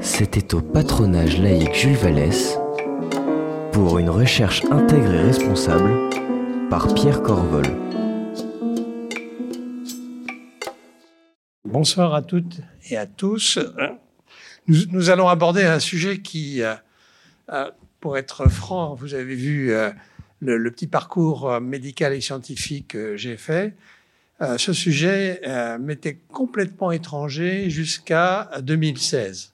C'était au patronage laïque Jules Vallès pour une recherche intègre et responsable par Pierre Corvol. Bonsoir à toutes et à tous. Nous, allons aborder un sujet qui, euh, euh, pour être franc, vous avez vu euh, le, petit parcours médical et scientifique que j'ai fait. Ce sujet m'était complètement étranger jusqu'à 2016.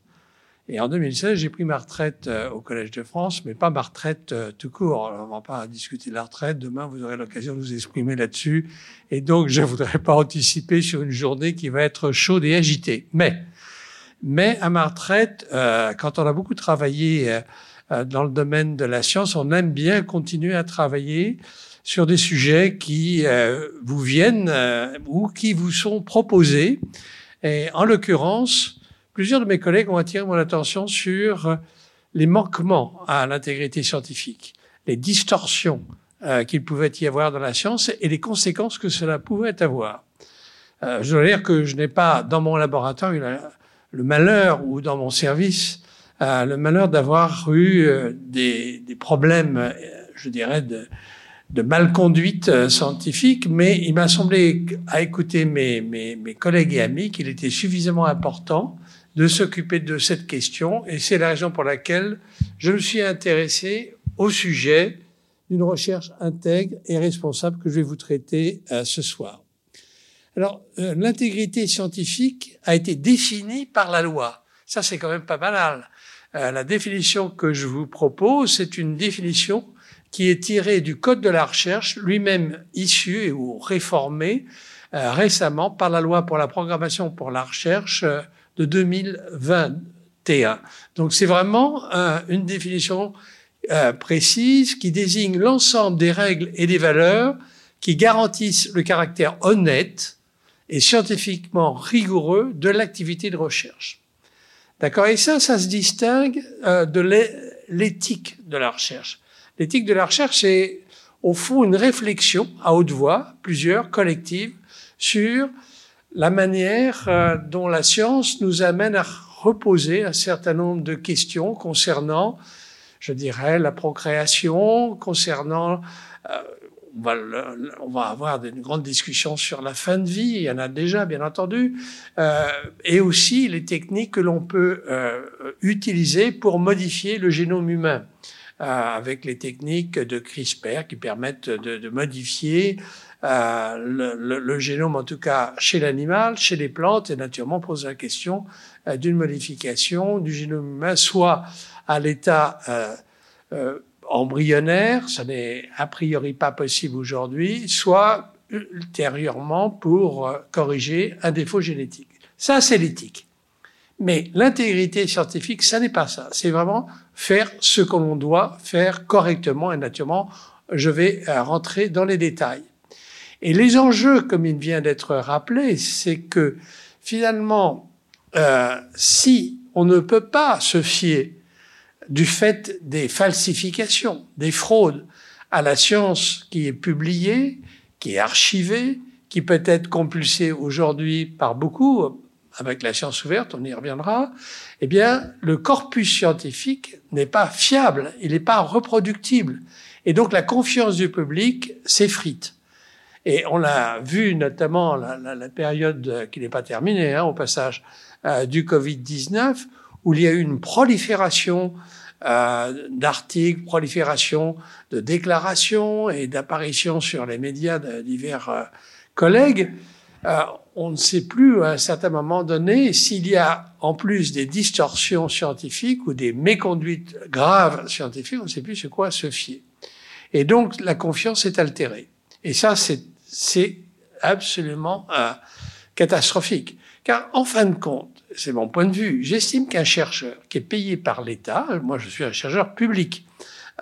Et en 2016, j'ai pris ma retraite euh, au Collège de France, mais pas ma retraite euh, tout court. on va pas discuter de la retraite. Demain, vous aurez l'occasion de vous exprimer là-dessus. Et donc, je voudrais pas anticiper sur une journée qui va être chaude et agitée. Mais, mais à ma retraite, euh, quand on a beaucoup travaillé dans le domaine de la science, on aime bien continuer à travailler sur des sujets qui vous viennent ou qui vous sont proposés. Et en l'occurrence, plusieurs de mes collègues ont attiré mon attention sur les manquements à l'intégrité scientifique, les distorsions euh, qu'il pouvait y avoir dans la science et les conséquences que cela pouvait avoir. Euh, je dois dire que je n'ai pas, dans mon laboratoire, eu le malheur ou dans mon service, euh, le malheur d'avoir eu des, des, problèmes, je dirais, de, de malconduite scientifique, mais il m'a semblé, à écouter mes, mes, mes collègues et amis, qu'il était suffisamment important de s'occuper de cette question et c'est la raison pour laquelle je me suis intéressé au sujet d'une recherche intègre et responsable que je vais vous traiter euh, ce soir. Alors, euh, l'intégrité scientifique a été définie par la loi. Ça, c'est quand même pas banal. Euh, la définition que je vous propose, c'est une définition qui est tirée du Code de la recherche, lui-même issu ou réformé récemment par la loi pour la programmation pour la recherche de 2021. Donc c'est vraiment euh, une définition euh, précise qui désigne l'ensemble des règles et des valeurs qui garantissent le caractère honnête et scientifiquement rigoureux de l'activité de recherche. D'accord? Et ça, ça se distingue euh, de l'éthique de la recherche. L'éthique de la recherche, c'est au fond une réflexion à haute voix, plusieurs, collectives, sur la manière euh, dont la science nous amène à reposer un certain nombre de questions concernant, je dirais, la procréation, concernant, euh, on, va, on, va, avoir une grande discussion sur la fin de vie, il y en a déjà, bien entendu, euh, et aussi les techniques que l'on peut euh, utiliser pour modifier le génome humain. Euh, avec les techniques de CRISPR qui permettent de, de modifier euh, le, le, génome, en tout cas chez l'animal, chez les plantes, et naturellement pose la question euh, d'une modification du génome humain, soit à l'état euh, euh, embryonnaire, ça n'est a priori pas possible aujourd'hui, soit ultérieurement pour corriger un défaut génétique. Ça, c'est l'éthique. Mais l'intégrité scientifique, ça n'est pas ça. C'est vraiment faire ce que l'on doit faire correctement et naturellement. Je vais rentrer dans les détails. Et les enjeux, comme il vient d'être rappelé, c'est que finalement, euh, si on ne peut pas se fier du fait des falsifications, des fraudes à la science qui est publiée, qui est archivée, qui peut être compulsée aujourd'hui par beaucoup, avec la science ouverte, on y reviendra, eh bien, le corpus scientifique n'est pas fiable, il n'est pas reproductible. Et donc la confiance du public s'effrite. Et on l'a vu notamment la, période qui n'est pas terminée, hein, au passage, euh, du Covid-19, où il y a eu une prolifération euh, d'articles, prolifération de déclarations et d'apparitions sur les médias de divers euh, collègues. On ne sait plus à un certain moment donné s'il y a en plus des distorsions scientifiques ou des méconduites graves scientifiques, on ne sait plus sur quoi se fier. Et donc la confiance est altérée. Et ça, c'est c'est absolument euh, catastrophique. Car en fin de compte, c'est mon point de vue, j'estime qu'un chercheur qui est payé par l'État, moi je suis un chercheur public,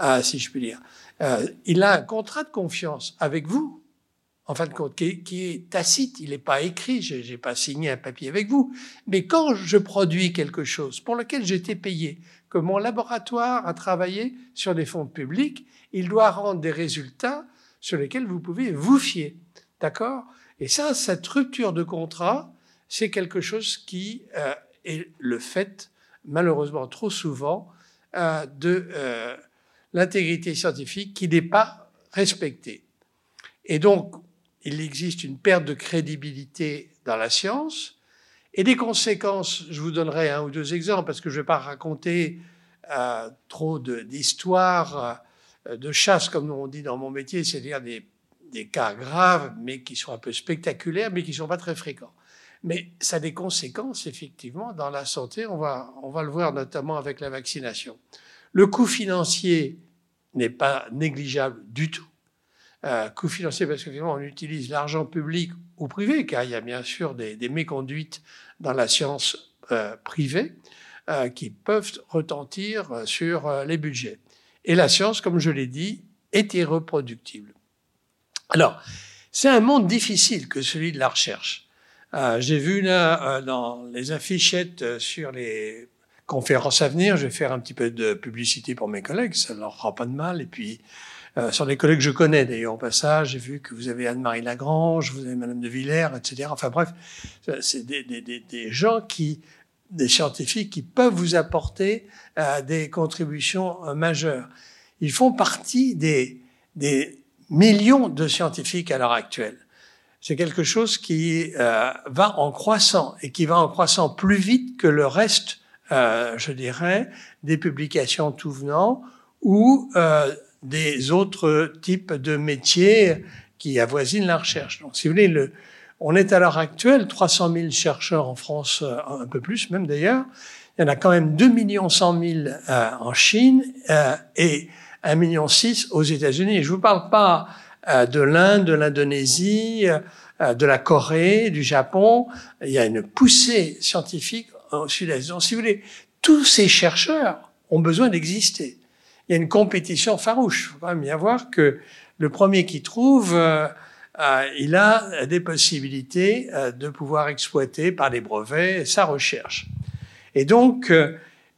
euh, si je puis dire, euh, il a un contrat de confiance avec vous, en fin de compte, qui, est tacite, il n'est pas écrit, je n'ai pas signé un papier avec vous, mais quand je produis quelque chose pour lequel j'étais payé, que mon laboratoire a travaillé sur des fonds publics, il doit rendre des résultats sur lesquels vous pouvez vous fier. D'accord? Et ça, cette rupture de contrat, c'est quelque chose qui euh, est le fait, malheureusement trop souvent, euh, de euh, l'intégrité scientifique qui n'est pas respectée. Et donc, il existe une perte de crédibilité dans la science et des conséquences. Je vous donnerai un ou deux exemples parce que je ne vais pas raconter euh, trop d'histoires euh, de, chasse, comme on dit dans mon métier, c'est-à-dire des, des, cas graves, mais qui sont un peu spectaculaires, mais qui ne sont pas très fréquents. Mais ça a des conséquences, effectivement, dans la santé. On va, on va le voir notamment avec la vaccination. Le coût financier n'est pas négligeable du tout. Euh, coût financier parce qu'effectivement, on utilise l'argent public ou privé, car il y a bien sûr des, méconduites dans la science euh, privée euh, qui peuvent retentir sur euh, les budgets. Et la science, comme je l'ai dit, est irreproductible. Alors, c'est un monde difficile que celui de la recherche. J'ai vu là dans les affichettes sur les conférences à venir, je vais faire un petit peu de publicité pour mes collègues, ça ne leur fera pas de mal. Et puis, euh, sur les collègues que je connais d'ailleurs au passage, j'ai vu que vous avez Anne-Marie Lagrange, vous avez Madame de Villers, etc. Enfin bref, c'est des, des, des, des, gens qui, des scientifiques qui peuvent vous apporter euh, des contributions euh, majeures. Ils font partie des, des millions de scientifiques à l'heure actuelle. C'est quelque chose qui euh, va en croissant et qui va en croissant plus vite que le reste, euh, je dirais, des publications tout venant ou euh, des autres types de métiers qui avoisinent la recherche. Donc, si vous voulez, le, on est à l'heure actuelle 300 000 chercheurs en France, euh, un peu plus même d'ailleurs. Il y en a quand même 2 millions 100 000 euh, en Chine euh, et 1 million 6 aux États-Unis. Je vous parle pas euh, de l'Inde, de l'Indonésie, euh, de la Corée, du Japon. Il y a une poussée scientifique au sud-est. Donc, si vous voulez, tous ces chercheurs ont besoin d'exister il y a une compétition farouche. Il faut bien voir que le premier qui trouve, euh, euh, il a des possibilités euh, de pouvoir exploiter par des brevets sa recherche. Et donc,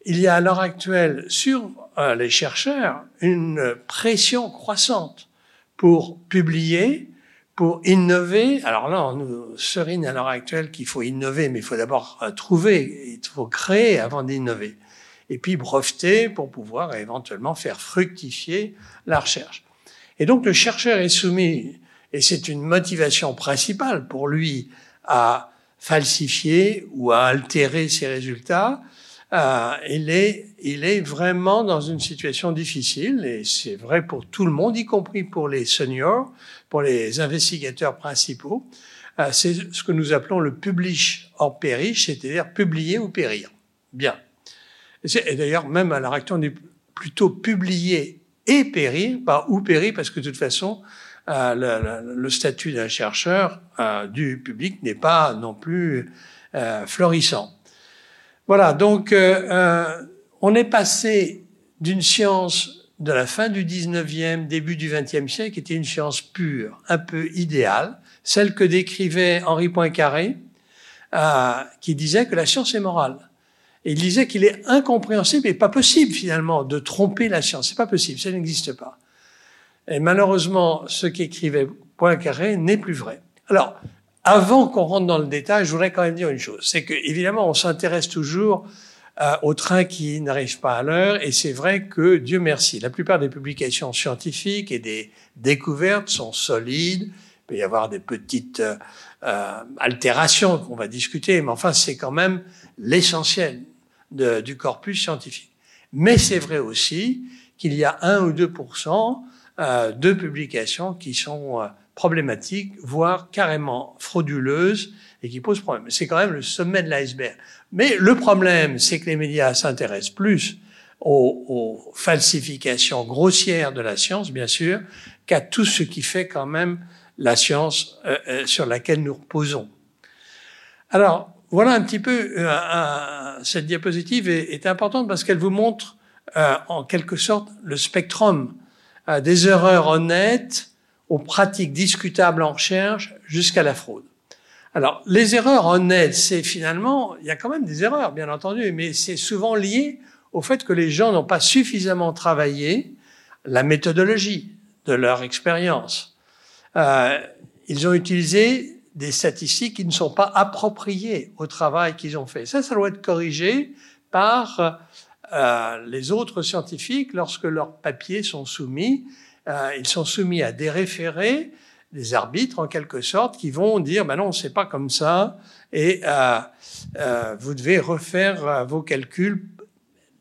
il y a à l'heure actuelle sur les chercheurs une pression croissante pour publier, pour innover. Alors là, on nous serine à l'heure actuelle qu'il faut innover, mais il faut d'abord trouver, il faut créer avant d'innover et puis breveter pour pouvoir éventuellement faire fructifier la recherche. Et donc le chercheur est soumis, et c'est une motivation principale pour lui, à falsifier ou à altérer ses résultats. Euh, il, est, il est vraiment dans une situation difficile, et c'est vrai pour tout le monde, y compris pour les seniors, pour les investigateurs principaux. Euh, c'est ce que nous appelons le publish or perish, c'est-à-dire publier ou périr. Bien. Et d'ailleurs, même à l'heure actuelle, on est plutôt publié et périr, pas ou périr, parce que de toute façon, euh, le, statut d'un chercheur euh, du public n'est pas non plus euh, florissant. Voilà, donc on est passé d'une science de la fin du 19e, début du 20e siècle, qui était une science pure, un peu idéale, celle que décrivait Henri Poincaré, qui disait que la science est morale. Et il disait qu'il est incompréhensible et pas possible finalement de tromper la science. C'est pas possible, ça n'existe pas. Et malheureusement, ce qu'écrivait Poincaré n'est plus vrai. Alors, avant qu'on rentre dans le détail, je voudrais quand même dire une chose. C'est que, évidemment, on s'intéresse toujours euh, aux trains qui n'arrivent pas à l'heure. Et c'est vrai que, Dieu merci, la plupart des publications scientifiques et des découvertes sont solides. Il peut y avoir des petites euh, euh altérations qu'on va discuter, mais enfin, c'est quand même l'essentiel de, du corpus scientifique. Mais c'est vrai aussi qu'il y a 1 ou 2% euh, de publications qui sont euh, problématiques, voire carrément frauduleuses et qui posent problème. C'est quand même le sommet de l'iceberg. Mais le problème, c'est que les médias s'intéressent plus aux, aux, falsifications grossières de la science, bien sûr, qu'à tout ce qui fait quand même la science euh, euh sur laquelle nous reposons. Alors, voilà un petit peu, euh, un, cette diapositive est, importante parce qu'elle vous montre euh, en quelque sorte le spectrum euh, des erreurs honnêtes aux pratiques discutables en recherche jusqu'à la fraude. Alors, les erreurs honnêtes, c'est finalement, il y a quand même des erreurs, bien entendu, mais c'est souvent lié au fait que les gens n'ont pas suffisamment travaillé la méthodologie de leur expérience. Euh, ils ont utilisé des statistiques qui ne sont pas appropriées au travail qu'ils ont fait. Ça, ça doit être corrigé par euh, les autres scientifiques lorsque leurs papiers sont soumis. Euh, ils sont soumis à des référés, des arbitres en quelque sorte, qui vont dire ben non, c'est pas comme ça, et euh, euh vous devez refaire euh, vos calculs.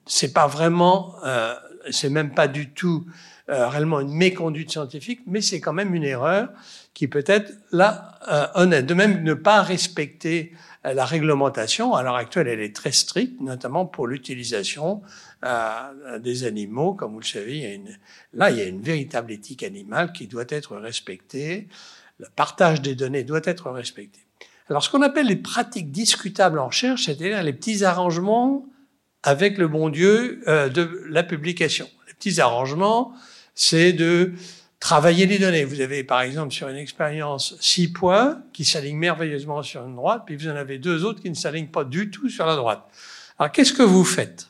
C'est pas vraiment, euh, c'est même pas du tout réellement une méconduite scientifique, mais c'est quand même une erreur qui peut être là honnête. De même, ne pas respecter la réglementation, à l'heure actuelle, elle est très stricte, notamment pour l'utilisation euh, des animaux. Comme vous le savez, il y a une, là, il y a une véritable éthique animale qui doit être respectée. Le partage des données doit être respecté. Alors, ce qu'on appelle les pratiques discutables en recherche, c'est-à-dire les petits arrangements avec le bon Dieu euh, de la publication. Les petits arrangements, c'est de Travailler les données. Vous avez par exemple sur une expérience six points qui s'alignent merveilleusement sur une droite, puis vous en avez deux autres qui ne s'alignent pas du tout sur la droite. Alors qu'est-ce que vous faites?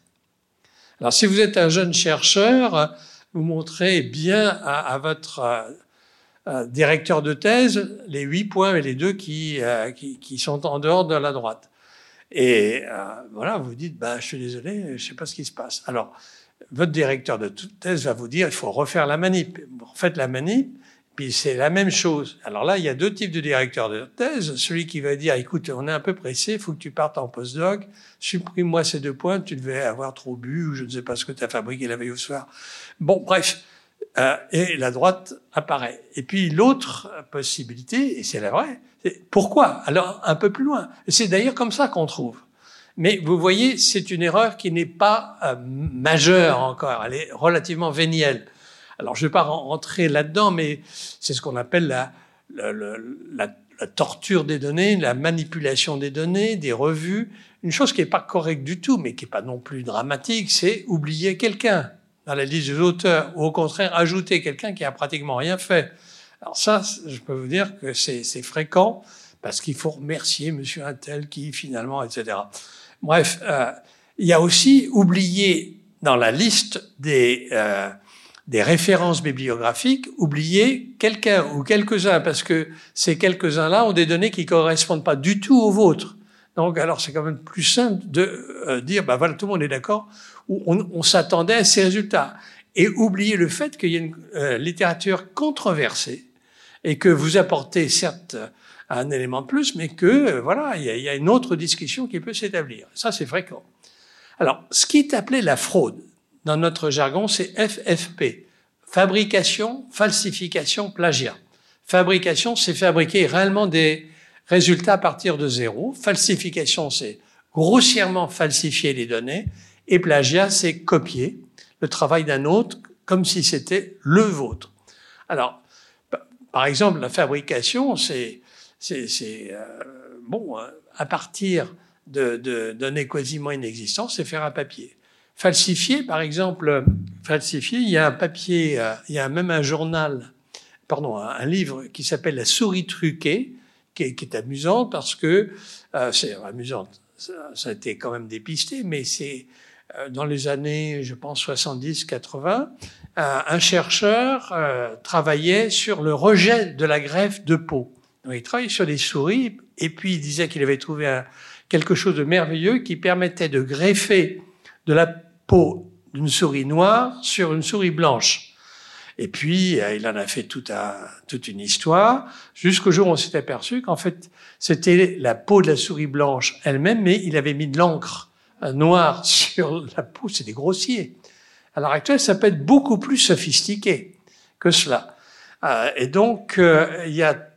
Alors si vous êtes un jeune chercheur, vous montrez bien à, votre euh, euh, directeur de thèse les huit points et les deux qui, euh, qui, sont en dehors de la droite. Et voilà, vous dites, bah, je suis désolé, je sais pas ce qui se passe. Alors, votre directeur de thèse va vous dire il faut refaire la manip. Vous refaites la manip, puis c'est la même chose. Alors là, il y a deux types de directeurs de thèse. Celui qui va dire écoute, on est un peu pressé, il faut que tu partes en postdoc, supprime-moi ces deux points, tu devais avoir trop bu ou je ne sais pas ce que tu as fabriqué la veille au soir. Bon, bref. Euh, et la droite apparaît. Et puis l'autre possibilité, et c'est la vraie, c'est pourquoi? Alors un peu plus loin. C'est d'ailleurs comme ça qu'on trouve. Mais vous voyez, c'est une erreur qui n'est pas euh, majeure encore, elle est relativement vénielle. Alors je ne vais pas rentrer là-dedans, mais c'est ce qu'on appelle la, la, torture des données, la manipulation des données, des revues. Une chose qui n'est pas correcte du tout, mais qui n'est pas non plus dramatique, c'est oublier quelqu'un dans la liste des auteurs, ou au contraire ajouter quelqu'un qui a pratiquement rien fait. Alors ça, je peux vous dire que c'est fréquent, parce qu'il faut remercier Monsieur Intel qui finalement, etc. Bref, euh, il y a aussi oublié dans la liste des, euh, des références bibliographiques, oublié quelqu'un ou quelques-uns, parce que ces quelques-uns-là ont des données qui correspondent pas du tout aux vôtres. Donc, alors, c'est quand même plus simple de euh, dire, bah voilà, tout le monde est d'accord, on, on s'attendait à ces résultats. Et oublier le fait qu'il y a une littérature controversée et que vous apportez, certes, un élément de plus, mais que euh, voilà, il y, a, une autre discussion qui peut s'établir. Ça, c'est fréquent. Alors, ce qui est appelé la fraude dans notre jargon, c'est FFP fabrication, falsification, plagiat. Fabrication, c'est fabriquer réellement des résultats à partir de zéro. Falsification, c'est grossièrement falsifier les données. Et plagiat, c'est copier le travail d'un autre comme si c'était le vôtre. Alors, par exemple, la fabrication, c'est c'est euh, bon hein, à partir de, de données quasiment inexistantes, c'est faire un papier. Falsifier, par exemple, falsifier, il y a un papier, euh, il y a même un journal, pardon, un livre qui s'appelle La souris truquée, qui est, qui est parce que euh, c'est amusante. Ça, ça, a été quand même dépisté, mais c'est euh, dans les années, je pense, 70-80, un chercheur travaillait sur le rejet de la greffe de peau il travaillait sur des souris et puis il disait qu'il avait trouvé un, quelque chose de merveilleux qui permettait de greffer de la peau d'une souris noire sur une souris blanche. Et puis, euh, il en a fait toute, un, toute une histoire, jusqu'au jour où on s'est aperçu qu'en fait, c'était la peau de la souris blanche elle-même, mais il avait mis de l'encre euh, noire sur la peau, c'était grossier. À l'heure actuelle, ça peut être beaucoup plus sophistiqué que cela. Euh, et donc, il y a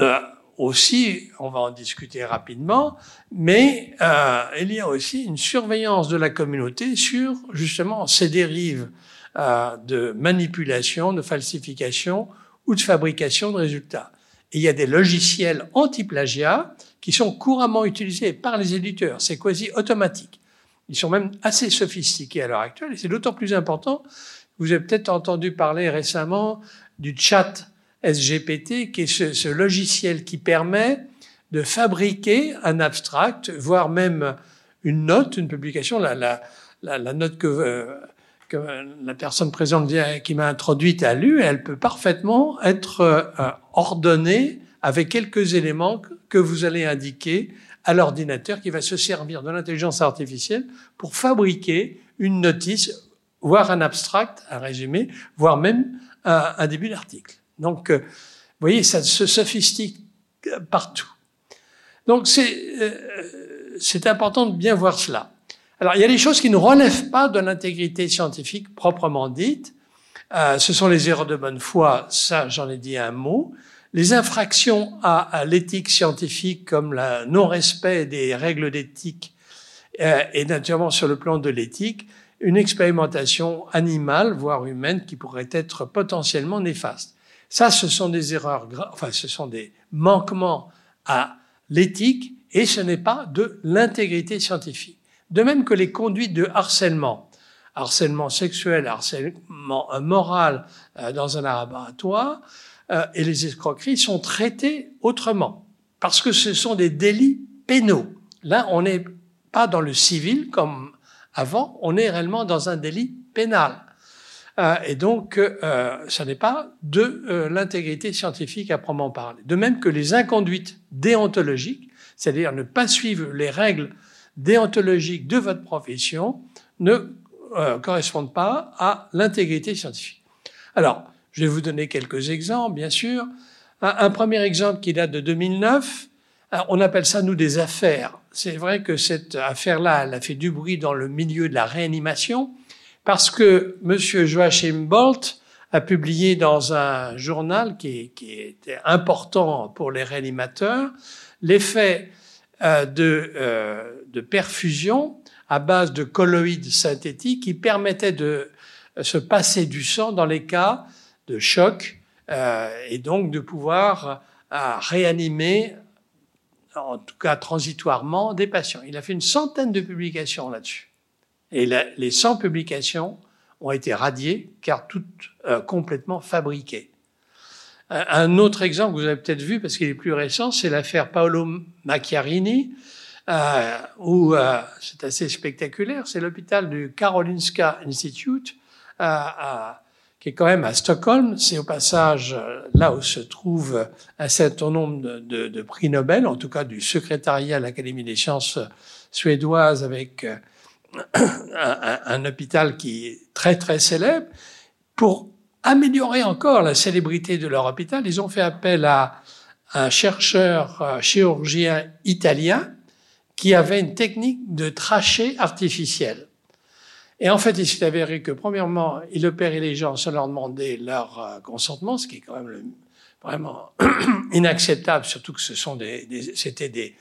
euh, aussi, on va en discuter rapidement, mais euh, il y a aussi une surveillance de la communauté sur justement ces dérives euh, de manipulation, de falsification ou de fabrication de résultats. Et il y a des logiciels anti-plagiat qui sont couramment utilisés par les éditeurs. C'est quasi automatique. Ils sont même assez sophistiqués à l'heure actuelle et c'est d'autant plus important. Vous avez peut-être entendu parler récemment du chat SGPT, qui est ce, logiciel qui permet de fabriquer un abstract, voire même une note, une publication, la, la, la, note que, euh, que, la personne présente qui m'a introduite a lu, elle peut parfaitement être euh, ordonnée avec quelques éléments que vous allez indiquer à l'ordinateur qui va se servir de l'intelligence artificielle pour fabriquer une notice, voire un abstract, un résumé, voire même un, début d'article. Donc, euh, vous voyez, ça se sophistique partout. Donc, c'est c'est important de bien voir cela. Alors, il y a des choses qui ne relèvent pas de l'intégrité scientifique proprement dite. Euh, ce sont les erreurs de bonne foi, ça j'en ai dit un mot. Les infractions à, l'éthique scientifique comme le non-respect des règles d'éthique euh, et naturellement sur le plan de l'éthique, une expérimentation animale, voire humaine, qui pourrait être potentiellement néfaste. Ça, ce sont des erreurs, enfin, ce sont des manquements à l'éthique et ce n'est pas de l'intégrité scientifique. De même que les conduites de harcèlement, harcèlement sexuel, harcèlement moral euh, dans un laboratoire, euh, et les escroqueries sont traitées autrement, parce que ce sont des délits pénaux. Là, on n'est pas dans le civil comme avant, on est réellement dans un délit pénal. Euh, et donc, euh, ça n'est pas de euh, l'intégrité scientifique à proprement parler. De même que les inconduites déontologiques, c'est-à-dire ne pas suivre les règles déontologiques de votre profession, ne euh, correspondent pas à l'intégrité scientifique. Alors, je vais vous donner quelques exemples, bien sûr. Un, premier exemple qui date de 2009, euh, on appelle ça, nous, des affaires. C'est vrai que cette affaire-là, elle a fait du bruit dans le milieu de la réanimation, parce que M. Joachim Bolt a publié dans un journal qui, qui était important pour les réanimateurs l'effet euh, de, euh, de perfusion à base de colloïdes synthétiques qui permettaient de se passer du sang dans les cas de choc euh, et donc de pouvoir réanimer, en tout cas transitoirement, des patients. Il a fait une centaine de publications là-dessus. Et les 100 publications ont été radiées car toutes complètement fabriquées. Un autre exemple que vous avez peut-être vu, parce qu'il est plus récent, c'est l'affaire Paolo Macchiarini, euh, où euh, c'est assez spectaculaire. C'est l'hôpital du Karolinska Institute, euh, qui est quand même à Stockholm. C'est au passage euh, là où se trouve un certain nombre de, prix Nobel, en tout cas du secrétariat à l'Académie des sciences suédoises, avec euh, un, hôpital qui est très très célèbre. Pour améliorer encore la célébrité de leur hôpital, ils ont fait appel à un chercheur chirurgien italien qui avait une technique de trachée artificielle. Et en fait, il s'est avéré que, premièrement, il opérait les gens sans leur demander leur euh, consentement, ce qui est quand même vraiment inacceptable, surtout que ce sont des, c'était des,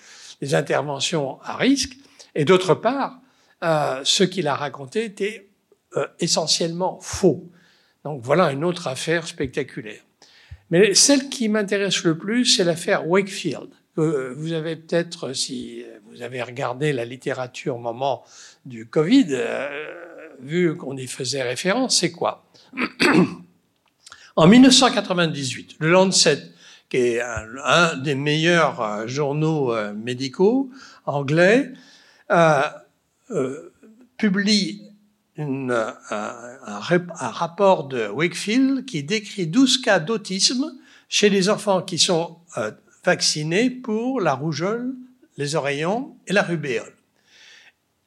interventions à risque. Et d'autre part, euh, ce qu'il a raconté était euh, essentiellement faux. Donc voilà une autre affaire spectaculaire. Mais celle qui m'intéresse le plus, c'est l'affaire Wakefield. Que vous avez peut-être, si vous avez regardé la littérature au moment du Covid, euh, vu qu'on y faisait référence, c'est quoi? En 1998, le Lancet, qui est un, des meilleurs euh, journaux euh, médicaux anglais, publie une, un, un, rapport de Wakefield qui décrit 12 cas d'autisme chez les enfants qui sont euh, vaccinés pour la rougeole, les oreillons et la rubéole.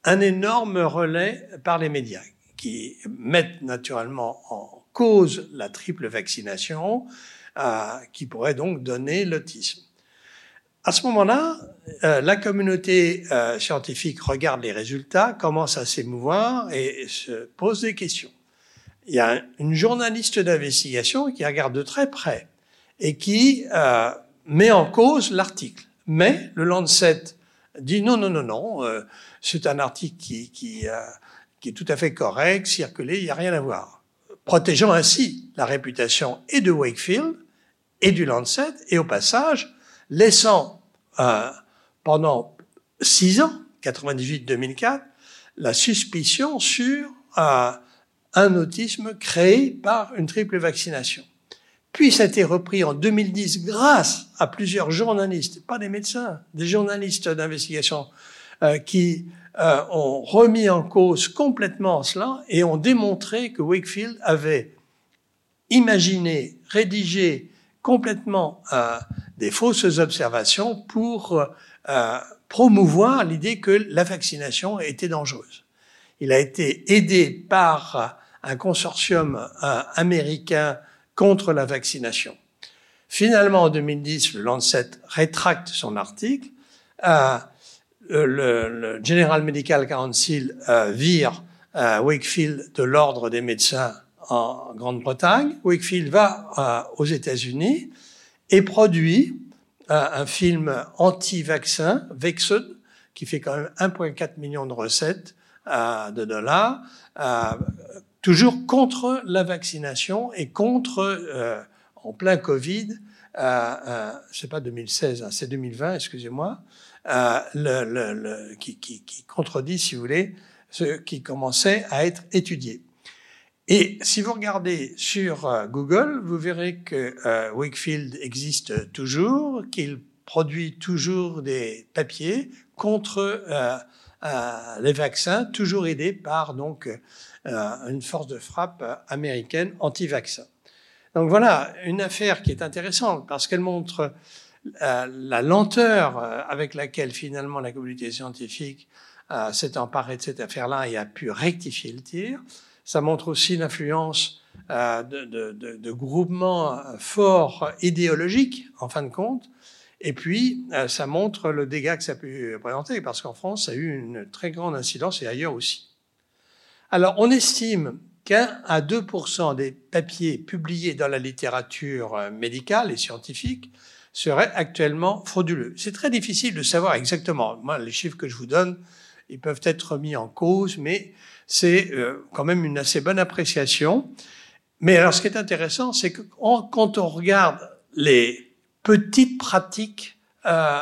Un énorme relais par les médias qui mettent naturellement en cause la triple vaccination euh, qui pourrait donc donner l'autisme. À ce moment-là, euh, la communauté euh, scientifique regarde les résultats, commence à s'émouvoir et se pose des questions. Il y a une journaliste d'investigation qui regarde de très près et qui euh, met en cause l'article. Mais le Lancet dit non, non, non, non, euh, c'est un article qui, qui, euh, qui, est tout à fait correct, circulé, il n'y a rien à voir. Protégeant ainsi la réputation et de Wakefield et du Lancet, et au passage, laissant euh, pendant six ans, 98-2004, la suspicion sur euh, un autisme créé par une triple vaccination. Puis ça a été repris en 2010 grâce à plusieurs journalistes, pas des médecins, des journalistes d'investigation euh, qui ont remis en cause complètement cela et ont démontré que Wakefield avait imaginé, rédigé complètement des fausses observations pour promouvoir l'idée que la vaccination était dangereuse. Il a été aidé par un consortium américain contre la vaccination. Finalement, en 2010, le Lancet rétracte son article. Euh, le, General Medical Council euh, vire euh, Wakefield de l'ordre des médecins en Grande-Bretagne. Wakefield va aux États-Unis et produit un film anti-vaccin, Vexed, qui fait quand même 1,4 million de recettes de dollars, toujours contre la vaccination et contre en plein Covid, euh, euh, c'est pas 2016, hein, c'est 2020, excusez-moi, euh, le, le, le, qui, qui, qui, contredit, si vous voulez, ce qui commençait à être étudié. Et si vous regardez sur euh, Google, vous verrez que euh, Wakefield existe toujours, qu'il produit toujours des papiers contre les vaccins, toujours aidés par donc une force de frappe américaine anti-vaccin. Donc voilà une affaire qui est intéressante parce qu'elle montre euh, la lenteur euh, avec laquelle finalement la communauté scientifique euh, s'est emparée de cette affaire-là et a pu rectifier le tir. Ça montre aussi l'influence de, de, groupements forts idéologiques, en fin de compte. Et puis, ça montre le dégât que ça peut présenter, parce qu'en France, ça a eu une très grande incidence et ailleurs aussi. Alors, on estime qu'un à 2% des papiers publiés dans la littérature euh, médicale et scientifique seraient actuellement frauduleux. C'est très difficile de savoir exactement. Moi, les chiffres que je vous donne, ils peuvent être remis en cause, mais c'est euh, quand même une assez bonne appréciation. Mais alors, ce qui est intéressant, c'est que quand on regarde les petites pratiques, euh,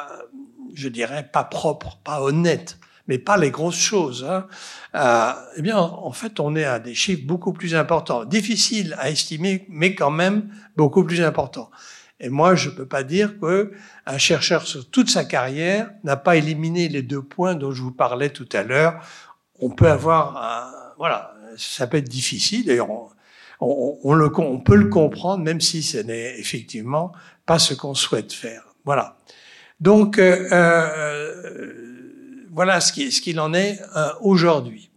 je dirais pas propres, pas honnêtes, mais pas les grosses choses, hein, euh, eh bien, en fait, on est à des chiffres beaucoup plus importants. Difficile à estimer, mais quand même beaucoup plus importants. Et moi, je ne peux pas dire que un chercheur sur toute sa carrière n'a pas éliminé les deux points dont je vous parlais tout à l'heure. On peut avoir, un, voilà, ça peut être difficile. D'ailleurs, on, peut le comprendre, même si ce n'est effectivement pas ce qu'on souhaite faire. Voilà. Donc, euh, euh voilà ce qu'il en est euh, aujourd'hui.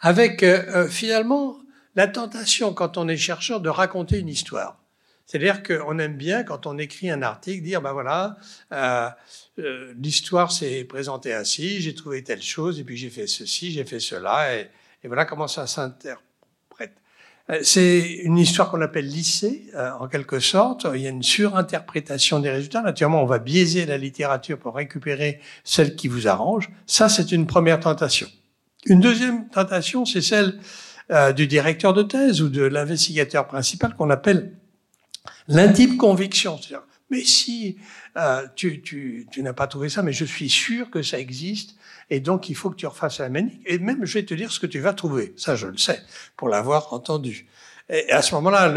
Avec euh, finalement la tentation, quand on est chercheur, de raconter une histoire. C'est-à-dire qu'on aime bien, quand on écrit un article, dire, ben voilà, l'histoire s'est présentée ainsi, j'ai trouvé telle chose, et puis j'ai fait ceci, j'ai fait cela, et, et voilà comment ça s'interprète. Euh, c'est une histoire qu'on appelle lycée, euh, en quelque sorte. Il y a une surinterprétation des résultats. Naturellement, on va biaiser la littérature pour récupérer celle qui vous arrange. Ça, c'est une première tentation. Une deuxième tentation, c'est celle euh, du directeur de thèse ou de l'investigateur principal qu'on appelle l'intime conviction. Mais si euh, tu, tu, tu n'as pas trouvé ça, mais je suis sûr que ça existe, et donc il faut que tu refasses la manique. Et même, je vais te dire ce que tu vas trouver. Ça, je le sais, pour l'avoir entendu. Et à ce moment-là,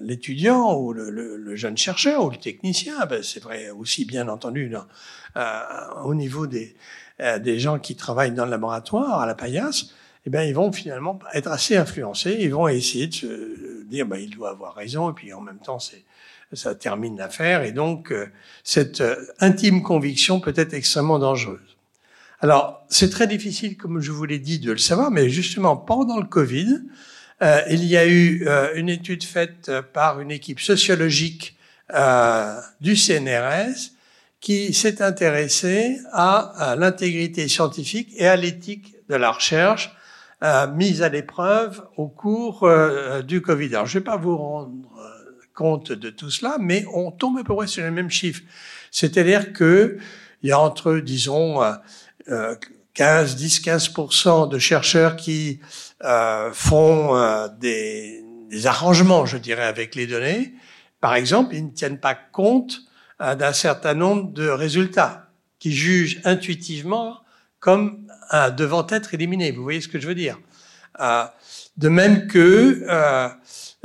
l'étudiant ou le, jeune chercheur ou le technicien, ben c'est vrai aussi bien entendu dans, euh, au niveau des, euh, des gens qui travaillent dans le laboratoire à la paillasse, eh bien, ils vont finalement être assez influencés. Ils vont essayer de se dire, ben, il doit avoir raison, et puis en même temps, c'est ça termine l'affaire. Et donc, euh, cette euh, intime conviction peut être extrêmement dangereuse. Alors, c'est très difficile, comme je vous l'ai dit, de le savoir, mais justement, pendant le Covid, euh, il y a eu une étude faite par une équipe sociologique du CNRS qui s'est intéressée à, l'intégrité scientifique et à l'éthique de la recherche mise à l'épreuve au cours du Covid. Alors, je ne vais pas vous rendre compte de tout cela, mais on tombe à peu près sur les mêmes chiffres. C'est-à-dire que il y a entre, disons, 15, 10, 15 de chercheurs qui euh, font euh, des, des, arrangements, je dirais, avec les données. Par exemple, ils ne tiennent pas compte euh, d'un certain nombre de résultats qui jugent intuitivement comme devant être éliminés. Vous voyez ce que je veux dire De même que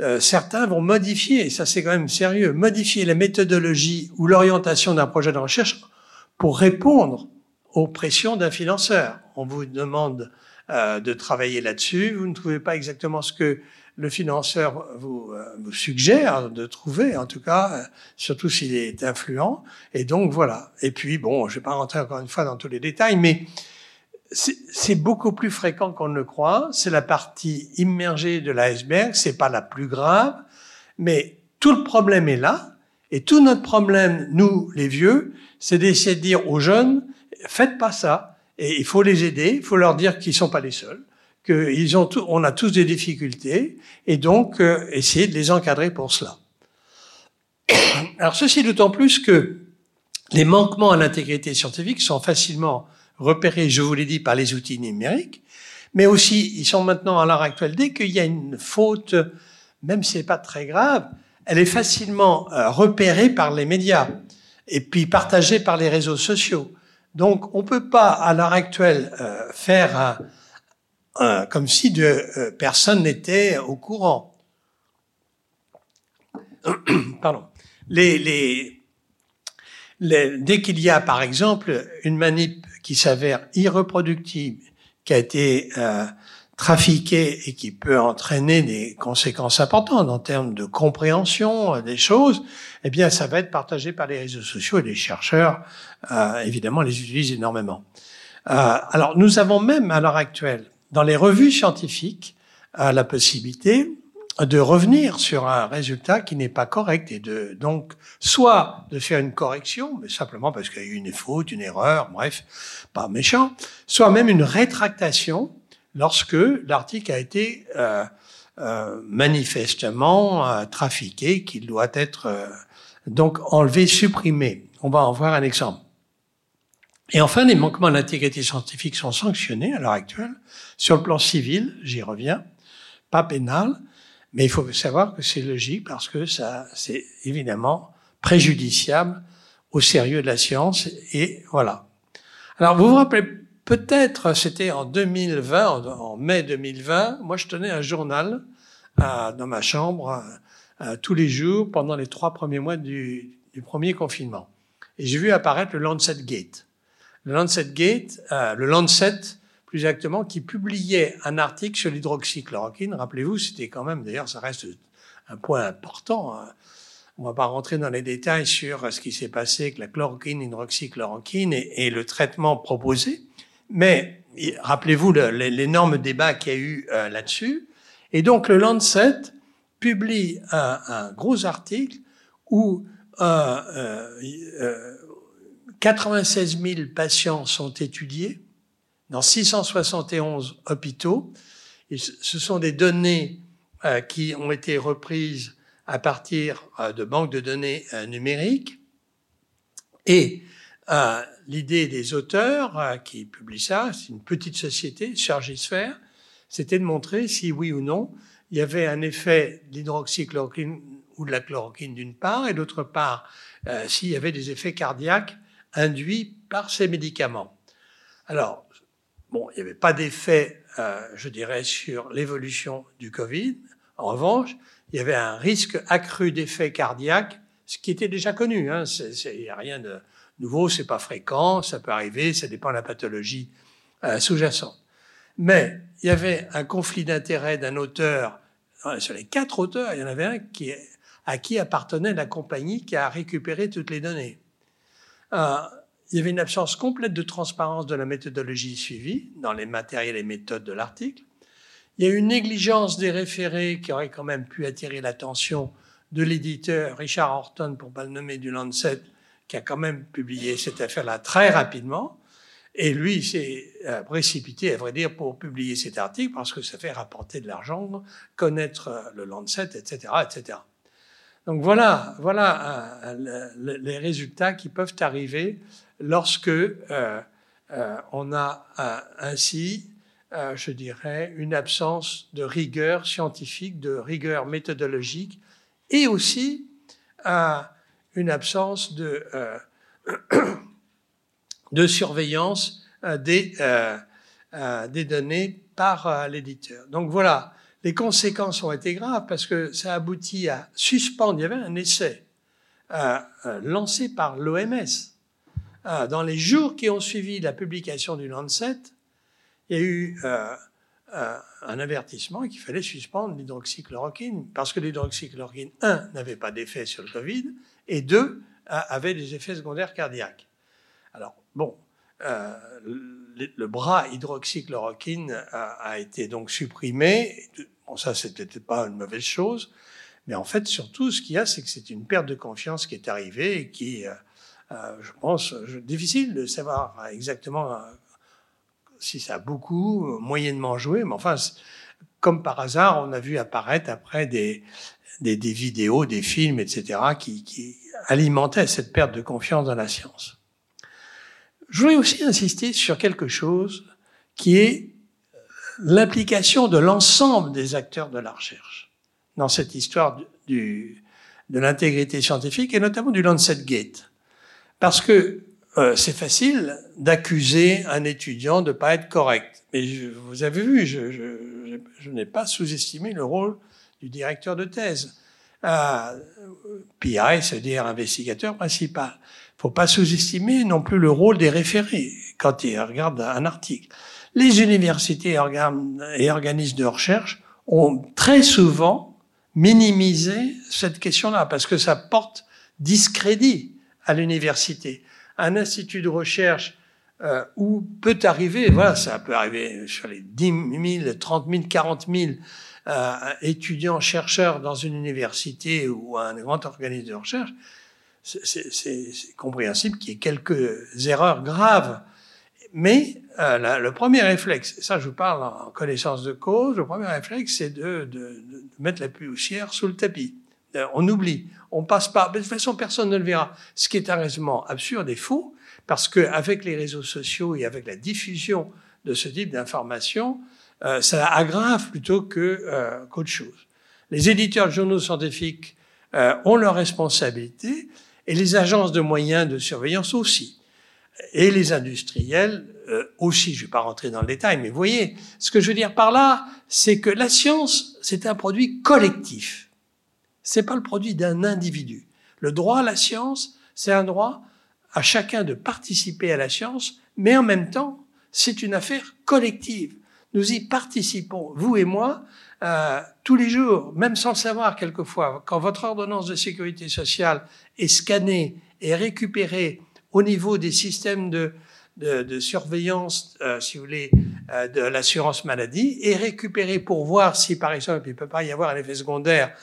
euh, certains vont modifier, et ça c'est quand même sérieux, modifier la méthodologie ou l'orientation d'un projet de recherche pour répondre aux pressions d'un financeur. On vous demande de travailler là-dessus. Vous ne trouvez pas exactement ce que le financeur vous, vous suggère de trouver, en tout cas, surtout s'il est influent. Et donc voilà. Et puis bon, je vais pas rentrer encore une fois dans tous les détails, mais c'est beaucoup plus fréquent qu'on ne le croit. C'est la partie immergée de l'iceberg. C'est pas la plus grave, mais tout le problème est là. Et tout notre problème, nous, les vieux, c'est d'essayer de dire aux jeunes, faites pas ça. Et il faut les aider. Il faut leur dire qu'ils sont pas les seuls, qu'ils ont, on a tous des difficultés, et donc euh, essayer de les encadrer pour cela. Alors ceci d'autant plus que les manquements à l'intégrité scientifique sont facilement repérés, je vous l'ai dit, par les outils numériques, mais aussi, ils sont maintenant à l'heure actuelle, dès qu'il y a une faute, même si c'est pas très grave, elle est facilement euh, repérée par les médias et puis partagée par les réseaux sociaux. Donc, on peut pas, à l'heure actuelle, euh, faire comme si de, euh, personne n'était au courant. Pardon. Les, les, les, dès qu'il y a, par exemple, une manip qui s'avère irreproductible, qui a été euh, trafiquée et qui peut entraîner des conséquences importantes en termes de compréhension euh, des choses, eh bien, ça va être partagé par les réseaux sociaux et les chercheurs, euh, évidemment, les utilisent énormément. Euh, alors, nous avons même à l'heure actuelle, dans les revues scientifiques, euh, la possibilité de revenir sur un résultat qui n'est pas correct et de donc soit de faire une correction, mais simplement parce qu'il y a eu une faute, une erreur, bref, pas méchant, soit même une rétractation lorsque l'article a été euh, euh, manifestement euh, trafiqué, qu'il doit être euh, donc enlevé, supprimé. On va en voir un exemple. Et enfin, les manquements à l'intégrité scientifique sont sanctionnés à l'heure actuelle sur le plan civil, j'y reviens, pas pénal, mais il faut savoir que c'est logique parce que ça, c'est évidemment préjudiciable au sérieux de la science et voilà. Alors vous vous rappelez peut-être, c'était en 2020, en mai 2020, moi je tenais un journal euh, dans ma chambre euh, tous les jours pendant les trois premiers mois du, du premier confinement. Et j'ai vu apparaître le Lancet Gate. Le Lancet Gate, euh, le Lancet plus exactement, qui publiait un article sur l'hydroxychloroquine. Rappelez-vous, c'était quand même, d'ailleurs, ça reste un point important. Hein. On va pas rentrer dans les détails sur ce qui s'est passé avec la chloroquine, l'hydroxychloroquine et, le traitement proposé. Mais rappelez-vous l'énorme débat qu'il y a eu euh, là-dessus. Et donc le Lancet publie un, gros article où euh, euh, 96 000 patients sont étudiés dans 671 hôpitaux. Ce sont des données euh, qui ont été reprises à partir euh, de banques de données euh, numériques. Et l'idée des auteurs qui publient ça, c'est une petite société, Chargisphère, c'était de montrer si oui ou non il y avait un effet de l'hydroxychloroquine ou de la chloroquine d'une part, et d'autre part, s'il y avait des effets cardiaques induits par ces médicaments. Alors, Bon, il n'y avait pas d'effet, euh, je dirais, sur l'évolution du Covid. En revanche, il y avait un risque accru d'effet cardiaque, ce qui était déjà connu. Hein. Il n'y a rien de nouveau, c'est pas fréquent, ça peut arriver, ça dépend de la pathologie euh, sous-jacente. Mais il y avait un conflit d'intérêt d'un auteur. Sur les quatre auteurs, il y en avait un à qui appartenait la compagnie qui a récupéré toutes les données. Euh, il y avait une absence complète de transparence de la méthodologie suivie dans les matériels et méthodes de l'article. Il y a eu une négligence des référés qui aurait quand même pu attirer l'attention de l'éditeur Richard Horton, pour pas le nommer, du Lancet, qui a quand même publié cette affaire-là très rapidement. Et lui s'est euh, précipité, à vrai dire, pour publier cet article parce que ça fait rapporter de l'argent, connaître euh, le Lancet, etc., etc. Donc voilà, voilà euh, les résultats qui peuvent arriver lorsque euh, euh, on a euh, ainsi, je dirais, une absence de rigueur scientifique, de rigueur méthodologique, et aussi une absence de, de surveillance des, des données par l'éditeur. Donc voilà, les conséquences ont été graves parce que ça aboutit à suspendre. Il y avait un essai lancé par l'OMS ah, dans les jours qui ont suivi la publication du Lancet, il y a eu un avertissement qu'il fallait suspendre l'hydroxychloroquine parce que l'hydroxychloroquine, un, n'avait pas d'effet sur le Covid et deux, avait des effets secondaires cardiaques. Alors, bon, euh, le, bras hydroxychloroquine a, a, été donc supprimé. Bon, ça, c'était pas une mauvaise chose. Mais en fait, surtout, ce qu'il y a, c'est que c'est une perte de confiance qui est arrivée et qui, euh, euh je pense, difficile de savoir exactement euh, si ça a beaucoup, moyennement joué. Mais enfin, comme par hasard, on a vu apparaître après des, des, des vidéos, des films, etc., qui, qui alimentaient cette perte de confiance dans la science. Je voulais aussi insister sur quelque chose qui est l'implication de l'ensemble des acteurs de la recherche dans cette histoire du, de l'intégrité scientifique et notamment du Lancet Gate. Parce que euh, c'est facile d'accuser un étudiant de ne pas être correct. Mais je, vous avez vu, je, je, je n'ai pas sous-estimé le rôle du directeur de thèse. Euh, PI, c'est-à-dire investigateur principal faut pas sous-estimer non plus le rôle des référés quand ils regardent un article. Les universités et organismes de recherche ont très souvent minimisé cette question-là parce que ça porte discrédit à l'université. Un institut de recherche euh, où peut arriver, voilà, ça peut arriver sur les 10 000, 30 000, 40 000 euh, étudiants, chercheurs dans une université ou un grand organisme de recherche, c'est compréhensible qu'il y ait quelques erreurs graves. Mais euh, le premier réflexe, ça je vous parle en connaissance de cause, le premier réflexe c'est de, de, de, mettre la poussière sous le tapis. Euh, on oublie, on passe pas. de toute façon, personne ne le verra. Ce qui est un raisonnement absurde et faux, parce qu'avec les réseaux sociaux et avec la diffusion de ce type d'informations, euh, ça aggrave plutôt que euh, qu'autre chose. Les éditeurs de journaux scientifiques euh, ont leur responsabilité et les agences de moyens de surveillance aussi, et les industriels euh, aussi. Je ne vais pas rentrer dans le détail, mais vous voyez, ce que je veux dire par là, c'est que la science, c'est un produit collectif. C'est pas le produit d'un individu. Le droit à la science, c'est un droit à chacun de participer à la science, mais en même temps, c'est une affaire collective. Nous y participons, vous et moi, euh, tous les jours, même sans le savoir quelquefois, quand votre ordonnance de sécurité sociale est scannée et récupérée au niveau des systèmes de, de, surveillance, euh, si vous voulez, euh, de l'assurance maladie, et récupérée pour voir si, par exemple, il ne peut pas y avoir un effet secondaire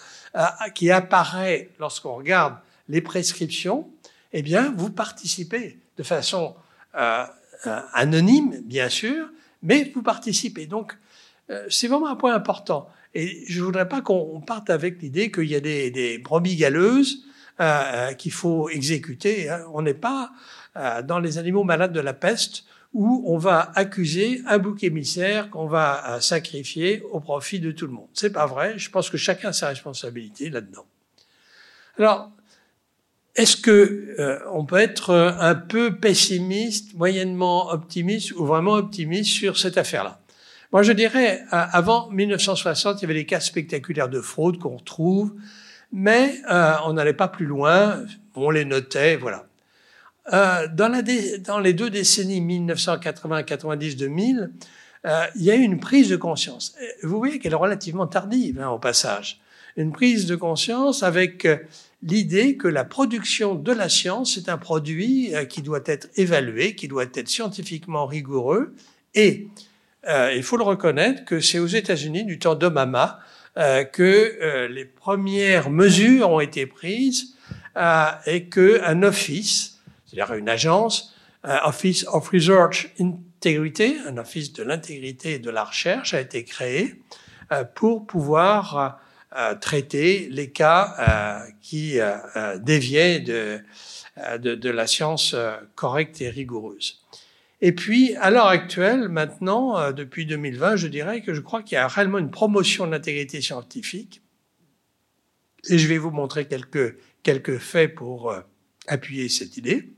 qui apparaît lorsqu'on regarde les prescriptions, eh bien, vous participez de façon anonyme, bien sûr, mais vous participez. Donc, euh, c'est vraiment un point important. Et je voudrais pas qu'on parte avec l'idée qu'il y a des, des brebis galeuses euh, euh, qu'il faut exécuter. Hein. On n'est pas dans les animaux malades de la peste où on va accuser un bouc émissaire qu'on va sacrifier au profit de tout le monde. C'est pas vrai. Je pense que chacun a sa responsabilité là-dedans. Alors, est-ce que on peut être un peu pessimiste, moyennement optimiste ou vraiment optimiste sur cette affaire-là? Moi, je dirais, euh, avant 1960, il y avait des cas spectaculaires de fraude qu'on retrouve, mais euh, on n'allait pas plus loin, on les notait, voilà. Euh, dans, la dans, les deux décennies 1980, 90, 2000, euh, il y a eu une prise de conscience. Vous voyez qu'elle est relativement tardive hein, au passage. Une prise de conscience avec euh, l'idée que la production de la science est un produit qui doit être évalué, qui doit être scientifiquement rigoureux et euh, il faut le reconnaître que c'est aux États-Unis, du temps d'Obama, euh, que euh, les premières mesures ont été prises euh, et qu'un office, c'est-à-dire une agence, Office of Research Integrity, un office de l'intégrité et de la recherche, a été créé pour pouvoir traiter les cas qui déviaient de, de, de, la science correcte et rigoureuse. Et puis, à l'heure actuelle, maintenant, euh, depuis 2020, je dirais que je crois qu'il y a réellement une promotion de l'intégrité scientifique. Et je vais vous montrer quelques, quelques faits pour euh, appuyer cette idée.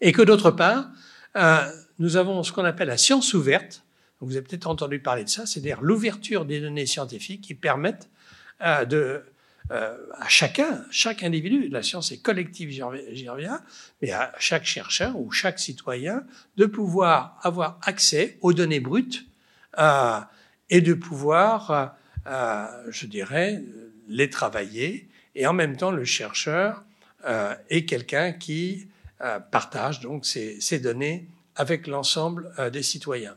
Et que d'autre part, euh, nous avons ce qu'on appelle la science ouverte. Vous avez peut-être entendu parler de ça, c'est-à-dire l'ouverture des données scientifiques qui permettent de à chacun, chaque individu, la science est collective, j'y reviens, mais à chaque chercheur ou chaque citoyen de pouvoir avoir accès aux données brutes euh, et de pouvoir, euh, je dirais, les travailler. Et en même temps, le chercheur euh, est quelqu'un qui euh, partage donc ces, données avec l'ensemble euh, des citoyens.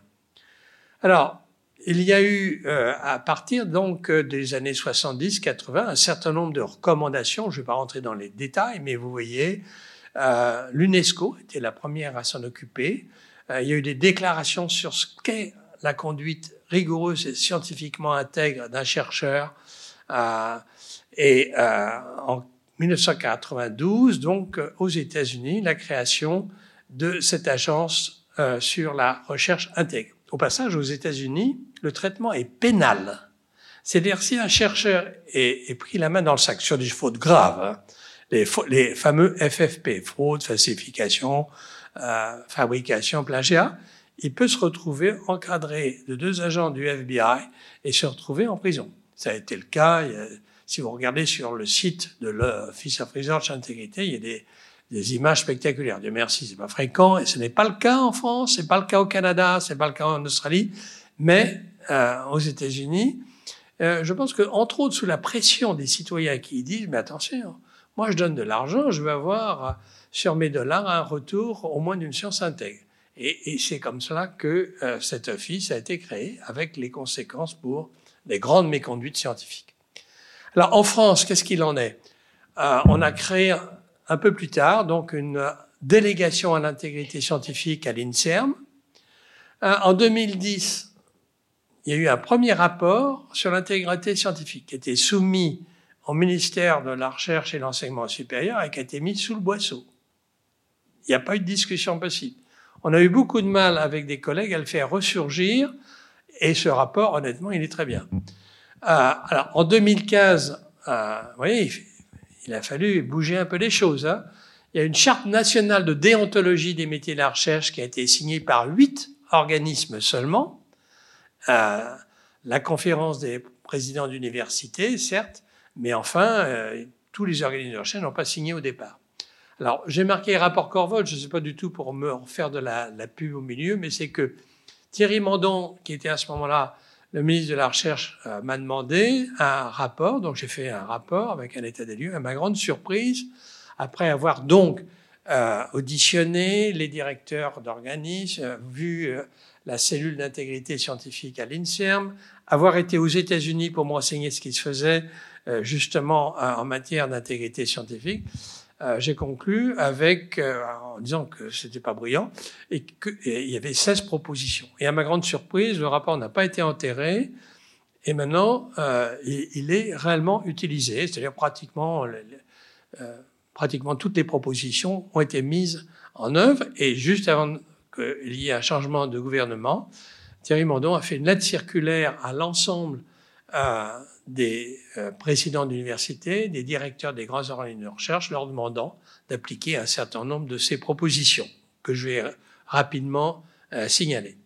Alors, il y a eu, euh, à partir donc des années 70-80, un certain nombre de recommandations. Je ne vais pas rentrer dans les détails, mais vous voyez, euh, l'UNESCO était la première à s'en occuper. Euh, il y a eu des déclarations sur ce qu'est la conduite rigoureuse et scientifiquement intègre d'un chercheur. Euh, et en 1992, donc aux États-Unis, la création de cette agence sur la recherche intègre. Au passage, aux États-Unis, le traitement est pénal. C'est-à-dire si un chercheur est, est, pris la main dans le sac sur des fautes graves, hein, les, les, fameux FFP, fraude, falsification, euh, fabrication, plagiat, il peut se retrouver encadré de deux agents du FBI et se retrouver en prison. Ça a été le cas. Si vous regardez sur le site de l'Office of Research Integrity, il y a des, des images spectaculaires. Dieu merci, c'est pas fréquent et ce n'est pas le cas en France, c'est pas le cas au Canada, c'est pas le cas en Australie, mais euh, aux États-Unis, euh, je pense que entre autres sous la pression des citoyens qui disent mais attention, moi je donne de l'argent, je veux avoir euh, sur mes dollars un retour au moins d'une science intègre. Et, et c'est comme cela que euh, cet office a été créé, avec les conséquences pour les grandes méconduites scientifiques. Alors en France, qu'est-ce qu'il en est? Euh, On a créé un peu plus tard donc une délégation à l'intégrité scientifique à l'INSERM. Euh, en 2010, il y a eu un premier rapport sur l'intégrité scientifique qui était soumis au ministère de la Recherche et de l'Enseignement supérieur et qui a été mis sous le boisseau. Il n'y a pas eu de discussion possible. On a eu beaucoup de mal avec des collègues à le faire ressurgir et ce rapport, honnêtement, il est très bien. Euh, alors, en 2015, euh, vous voyez, il a fallu bouger un peu les choses. Hein. Il y a une charte nationale de déontologie des métiers de la recherche qui a été signée par huit organismes seulement. Euh, la conférence des présidents d'université, certes, mais enfin, tous les organismes de recherche n'ont pas signé au départ. Alors, j'ai marqué rapport Corvol, je ne sais pas du tout pour me faire de la, la pub au milieu, mais c'est que Thierry Mandon, qui était à ce moment-là le ministre de la Recherche euh, m'a demandé un rapport, donc j'ai fait un rapport avec un état des lieux. À ma grande surprise, après avoir donc euh, auditionné les directeurs d'organismes, vu euh, la cellule d'intégrité scientifique à l'INSERM, avoir été aux États-Unis pour m'enseigner ce qui se faisait euh, justement en matière d'intégrité scientifique, euh, j'ai conclu avec, euh, en disant que c'était pas brillant, et qu'il y avait 16 propositions. Et à ma grande surprise, le rapport n'a pas été enterré, et maintenant, euh, il, il, est réellement utilisé, c'est-à-dire pratiquement, pratiquement toutes les propositions ont été mises en œuvre, et juste avant qu'il y ait un changement de gouvernement, Thierry Mandon a fait une lettre circulaire à l'ensemble des euh, présidents d'université, des directeurs des grands organismes de recherche, leur demandant d'appliquer un certain nombre de ces propositions que je vais rapidement euh, signaler.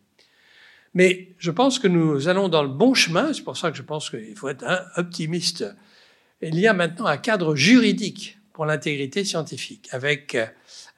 Mais je pense que nous allons dans le bon chemin, c'est pour ça que je pense qu'il faut être optimiste. Il y a maintenant un cadre juridique pour l'intégrité scientifique, avec euh,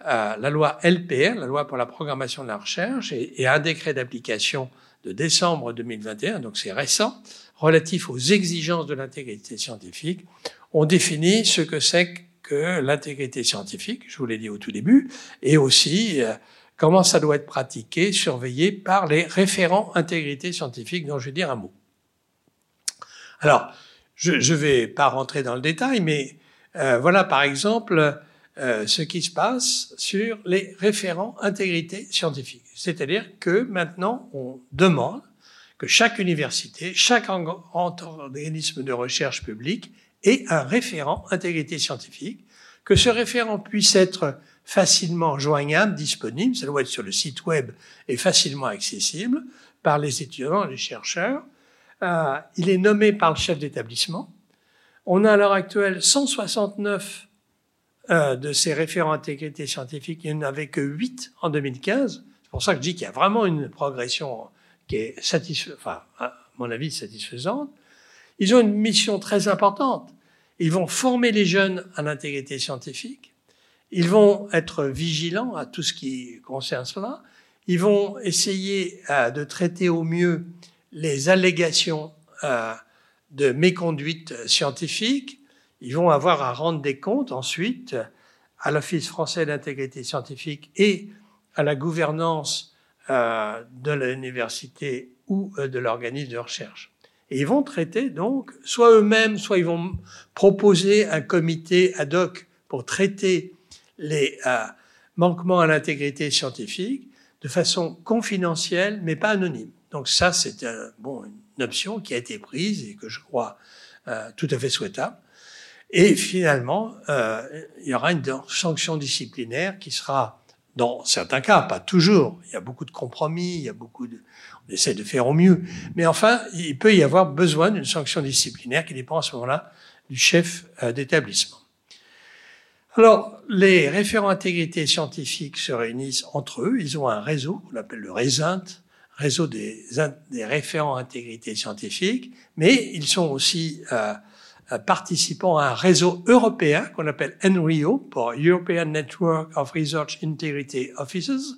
la loi LPR, la loi pour la programmation de la recherche, et, et un décret d'application de décembre 2021, donc c'est récent, relatif aux exigences de l'intégrité scientifique, on définit ce que c'est que l'intégrité scientifique, je vous l'ai dit au tout début, et aussi euh, comment ça doit être pratiqué, surveillé par les référents intégrité scientifique dont je vais dire un mot. Alors, je ne vais pas rentrer dans le détail, mais euh, voilà par exemple euh, ce qui se passe sur les référents intégrité scientifique. C'est-à-dire que maintenant, on demande que chaque université, chaque organisme de recherche publique ait un référent intégrité scientifique, que ce référent puisse être facilement joignable, disponible, ça doit être sur le site web et facilement accessible par les étudiants les chercheurs. Euh, il est nommé par le chef d'établissement. On a à l'heure actuelle 169 euh, de ces référents intégrité scientifique. Il n'y en avait que 8 en 2015. C'est pour ça que je dis qu'il y a vraiment une progression qui est satisfait, enfin, à mon avis, satisfaisante. Ils ont une mission très importante. ils vont former les jeunes à l'intégrité scientifique, ils vont être vigilants à tout ce qui concerne cela, ils vont essayer euh, de traiter au mieux les allégations euh, de méconduite scientifique, ils vont avoir à rendre des comptes ensuite à l'Office français d'intégrité scientifique et à la gouvernance euh, de l'université ou de l'organisme de recherche. Et ils vont traiter donc, soit eux-mêmes, soit ils vont proposer un comité ad hoc pour traiter les euh, manquements à l'intégrité scientifique de façon confidentielle, mais pas anonyme. Donc ça, c'est une option qui a été prise et que je crois euh, tout à fait souhaitable. Et finalement, euh, il y aura une sanction disciplinaire qui sera, dans certains cas, pas toujours, il y a beaucoup de compromis, il y a beaucoup de, on essaie de faire au mieux, mais enfin, il peut y avoir besoin d'une sanction disciplinaire qui dépend à ce moment-là du chef euh, d'établissement. Alors, les référents intégrité scientifique se réunissent entre eux, ils ont un réseau, on l'appelle le RESINT, réseau des, des, référents intégrité scientifique, mais ils sont aussi euh, participant à un réseau européen qu'on appelle NRIO pour European Network of Research Integrity Officers,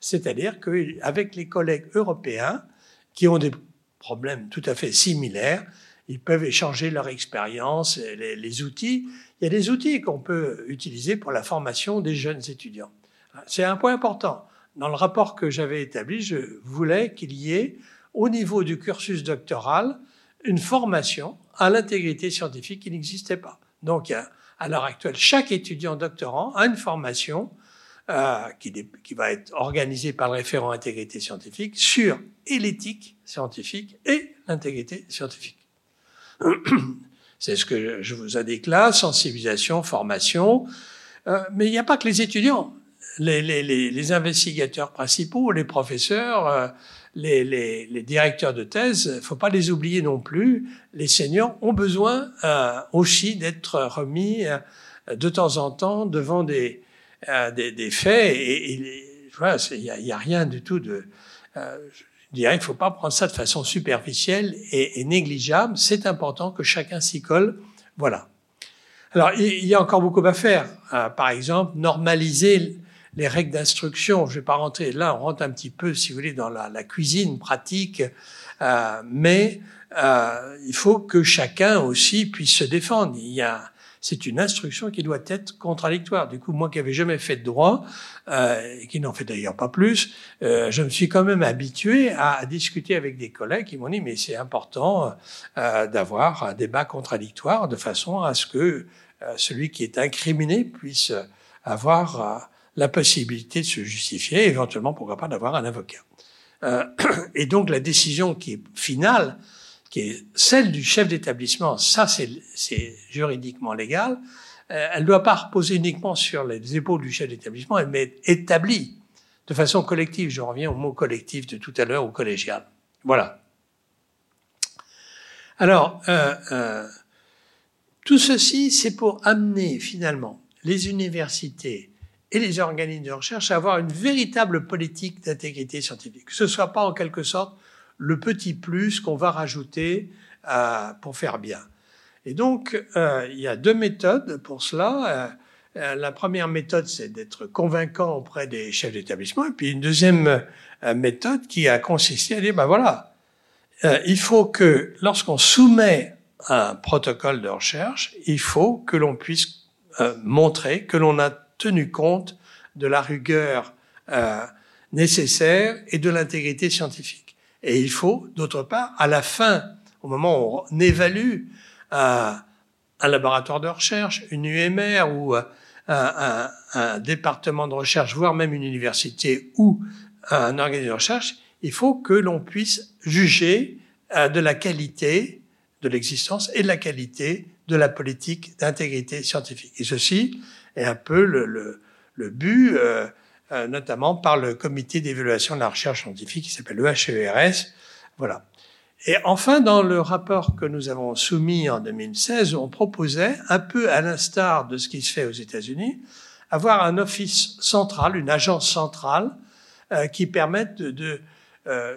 c'est-à-dire qu'avec les collègues européens qui ont des problèmes tout à fait similaires, ils peuvent échanger leur expérience, les outils. Il y a des outils qu'on peut utiliser pour la formation des jeunes étudiants. C'est un point important. Dans le rapport que j'avais établi, je voulais qu'il y ait, au niveau du cursus doctoral, une formation à l'intégrité scientifique qui n'existait pas. Donc, à l'heure actuelle, chaque étudiant doctorant a une formation euh, qui, va être organisée par le référent intégrité scientifique sur l'éthique scientifique et l'intégrité scientifique. C'est ce que je vous indique là, sensibilisation, formation. Euh, mais il n'y a pas que les étudiants. Les investigateurs principaux, les professeurs, euh, les, les, les, directeurs de thèse, il faut pas les oublier non plus. Les seniors ont besoin euh, aussi d'être remis euh, de temps en temps devant des, euh, des, des, faits. Et, et voilà, il n'y a, y a, rien du tout de. Euh, je dirais qu'il faut pas prendre ça de façon superficielle et, et négligeable. C'est important que chacun s'y colle. Voilà. Alors, il y a encore beaucoup à faire. par exemple, normaliser les règles d'instruction. Je vais pas rentrer là, on rentre un petit peu, si vous voulez, dans la, cuisine pratique, euh, mais euh, il faut que chacun aussi puisse se défendre. Il y a, c'est une instruction qui doit être contradictoire. Du coup, moi qui n'avais jamais fait de droit, euh, et qui n'en fait d'ailleurs pas plus, euh, je me suis quand même habitué à, discuter avec des collègues qui m'ont dit mais c'est important euh, d'avoir un débat contradictoire de façon à ce que euh, celui qui est incriminé puisse avoir la possibilité de se justifier, éventuellement, pourquoi pas, d'avoir un avocat. Euh, et donc la décision qui est finale, qui est celle du chef d'établissement, ça c'est juridiquement légal, euh, elle ne doit pas reposer uniquement sur les épaules du chef d'établissement, elle est établie de façon collective. Je reviens au mot collectif de tout à l'heure, au collégial. Voilà. Alors, euh, tout ceci, c'est pour amener finalement les universités et les organismes de recherche à avoir une véritable politique d'intégrité scientifique. Que ce soit pas en quelque sorte le petit plus qu'on va rajouter euh, pour faire bien. Et donc, euh, il y a deux méthodes pour cela. Euh, la première méthode, c'est d'être convaincant auprès des chefs d'établissement. Et puis une deuxième méthode qui a consisté à dire, ben voilà, il faut que lorsqu'on soumet un protocole de recherche, il faut que l'on puisse montrer que l'on a tenu compte de la rigueur euh, nécessaire et de l'intégrité scientifique. Et il faut, d'autre part, à la fin, au moment où on évalue euh, un laboratoire de recherche, une UMR ou euh, un, un, département de recherche, voire même une université ou un organisme de recherche, il faut que l'on puisse juger de la qualité de l'existence et de la qualité de la politique d'intégrité scientifique. Et ceci est un peu le, le, le but, euh, euh, notamment par le comité d'évaluation de la recherche scientifique qui s'appelle le HERS. Voilà. Et enfin, dans le rapport que nous avons soumis en 2016, on proposait, un peu à l'instar de ce qui se fait aux États-Unis, avoir un office central, une agence centrale, euh, qui permette de, de euh,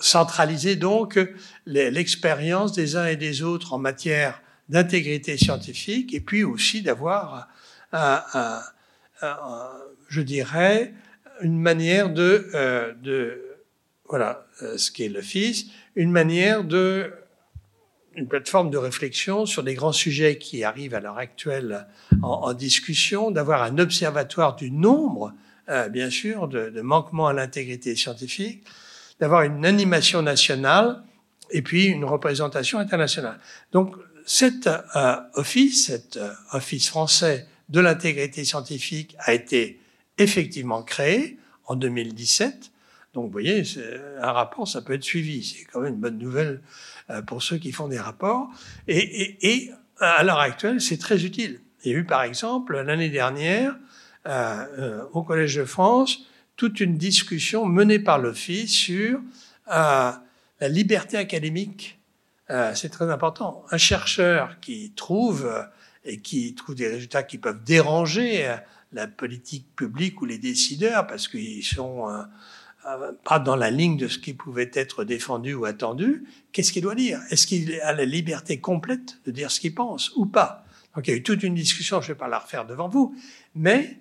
centraliser donc l'expérience des uns et des autres en matière d'intégrité scientifique et puis aussi d'avoir, je dirais, une manière de, euh, de voilà, euh, ce qu'est l'Office, une manière de une plateforme de réflexion sur des grands sujets qui arrivent à l'heure actuelle en, discussion, d'avoir un observatoire du nombre, euh, bien sûr, de, de manquements à l'intégrité scientifique, d'avoir une animation nationale et puis une représentation internationale. Donc, cet euh, office, cet euh, office français de l'intégrité scientifique a été effectivement créé en 2017. Donc, vous voyez, un rapport, ça peut être suivi. C'est quand même une bonne nouvelle euh, pour ceux qui font des rapports. Et, à l'heure actuelle, c'est très utile. Il y a eu, par exemple, l'année dernière, euh, au Collège de France, toute une discussion menée par l'Office sur euh, la liberté académique euh, c'est très important. Un chercheur qui trouve euh, et qui trouve des résultats qui peuvent déranger euh, la politique publique ou les décideurs parce qu'ils sont pas dans la ligne de ce qui pouvait être défendu ou attendu, qu'est-ce qu'il doit dire? Est-ce qu'il a la liberté complète de dire ce qu'il pense ou pas? Donc il y a eu toute une discussion, je ne vais pas la refaire devant vous, mais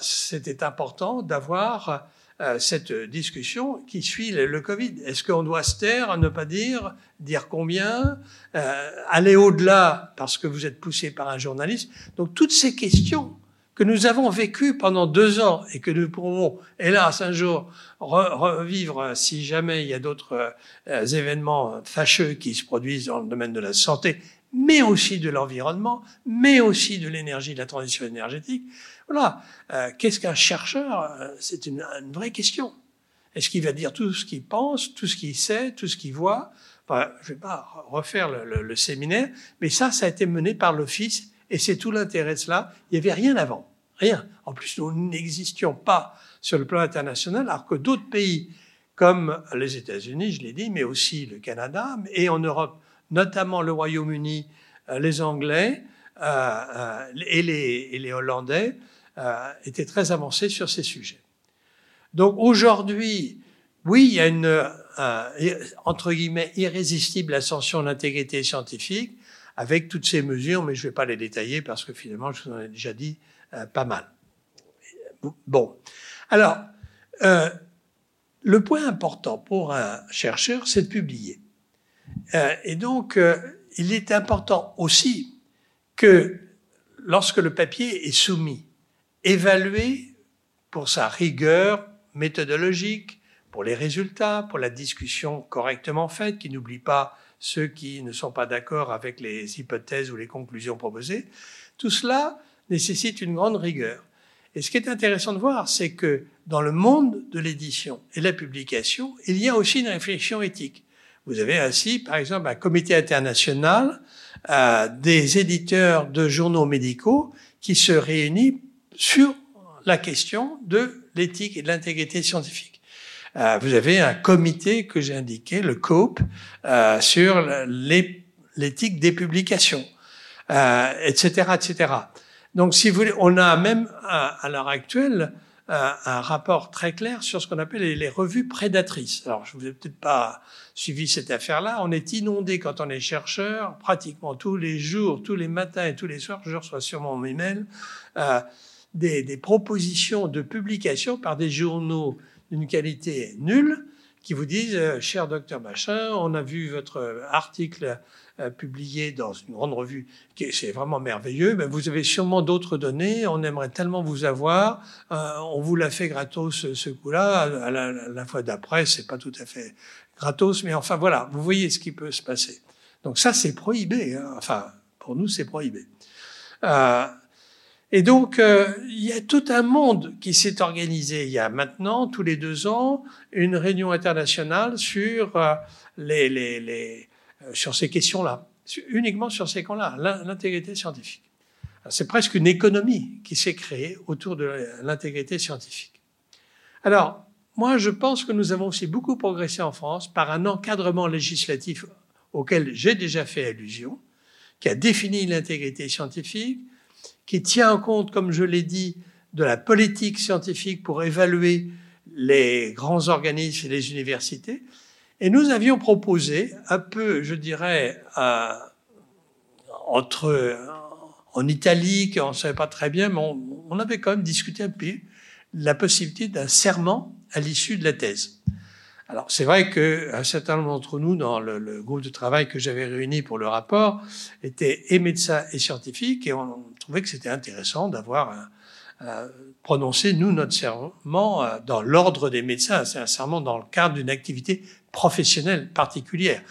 c'était important d'avoir cette discussion qui suit le, Covid. Est-ce qu'on doit se taire, ne pas dire, dire combien, euh, aller au-delà parce que vous êtes poussé par un journaliste? Donc toutes ces questions que nous avons vécues pendant deux ans et que nous pourrons, hélas, un jour revivre si jamais il y a d'autres euh, événements fâcheux qui se produisent dans le domaine de la santé, mais aussi de l'environnement, mais aussi de l'énergie, de la transition énergétique. Voilà. Euh, qu'est-ce qu'un chercheur euh, C'est une, vraie question. Est-ce qu'il va dire tout ce qu'il pense, tout ce qu'il sait, tout ce qu'il voit? Je ne vais pas refaire le, séminaire, mais ça, ça a été mené par l'Office, et c'est tout l'intérêt de cela. Il n'y avait rien avant. Rien. En plus, nous n'existions pas sur le plan international, alors que d'autres pays, comme les États-Unis, je l'ai dit, mais aussi le Canada, et en Europe, notamment le Royaume-Uni, euh, les Anglais et les Hollandais, euh, était très avancé sur ces sujets. Donc aujourd'hui, oui, il y a une, euh, entre guillemets, irrésistible ascension de l'intégrité scientifique avec toutes ces mesures, mais je ne vais pas les détailler parce que finalement, je vous en ai déjà dit euh, pas mal. Bon. Alors, euh, le point important pour un chercheur, c'est de publier. Euh, et donc, euh, il est important aussi que lorsque le papier est soumis évalué pour sa rigueur méthodologique, pour les résultats, pour la discussion correctement faite, qui n'oublie pas ceux qui ne sont pas d'accord avec les hypothèses ou les conclusions proposées. Tout cela nécessite une grande rigueur. Et ce qui est intéressant de voir, c'est que dans le monde de l'édition et la publication, il y a aussi une réflexion éthique. Vous avez ainsi, par exemple, un comité international euh, des éditeurs de journaux médicaux qui se réunit sur la question de l'éthique et de l'intégrité scientifique. Euh, vous avez un comité que j'ai indiqué, le COPE, euh, sur l'éthique des publications, euh, etc., etc. Donc, si vous voulez, on a même à, à l'heure actuelle un, rapport très clair sur ce qu'on appelle les, revues prédatrices. Alors, je vous ai peut-être pas suivi cette affaire-là. On est inondé quand on est chercheur, pratiquement tous les jours, tous les matins et tous les soirs, je reçois sur mon email. Euh, des, propositions de publication par des journaux d'une qualité nulle qui vous disent, euh, cher docteur Machin, on a vu votre article publié dans une grande revue, c'est vraiment merveilleux, mais vous avez sûrement d'autres données, on aimerait tellement vous avoir, euh, on vous l'a fait gratos ce, coup-là, à la, fois d'après, c'est pas tout à fait gratos, mais enfin voilà, vous voyez ce qui peut se passer. Donc ça, c'est prohibé, hein. enfin, pour nous, c'est prohibé. Euh, et donc, euh, il y a tout un monde qui s'est organisé. Il y a maintenant, tous les deux ans, une réunion internationale sur, euh, les, les, les, euh, sur ces questions-là, uniquement sur ces questions-là, l'intégrité scientifique. C'est presque une économie qui s'est créée autour de l'intégrité scientifique. Alors, moi, je pense que nous avons aussi beaucoup progressé en France par un encadrement législatif auquel j'ai déjà fait allusion, qui a défini l'intégrité scientifique, qui tient compte, comme je l'ai dit, de la politique scientifique pour évaluer les grands organismes et les universités. Et nous avions proposé, un peu, je dirais, entre en italique, on ne savait pas très bien, mais on, avait quand même discuté un peu la possibilité d'un serment à l'issue de la thèse. Alors c'est vrai qu'un certain nombre d'entre nous, dans le, groupe de travail que j'avais réuni pour le rapport, étaient et médecins et scientifiques, et on trouvait que c'était intéressant d'avoir prononcé, nous, notre serment euh, dans l'ordre des médecins. C'est un serment dans le cadre d'une activité professionnelle particulière.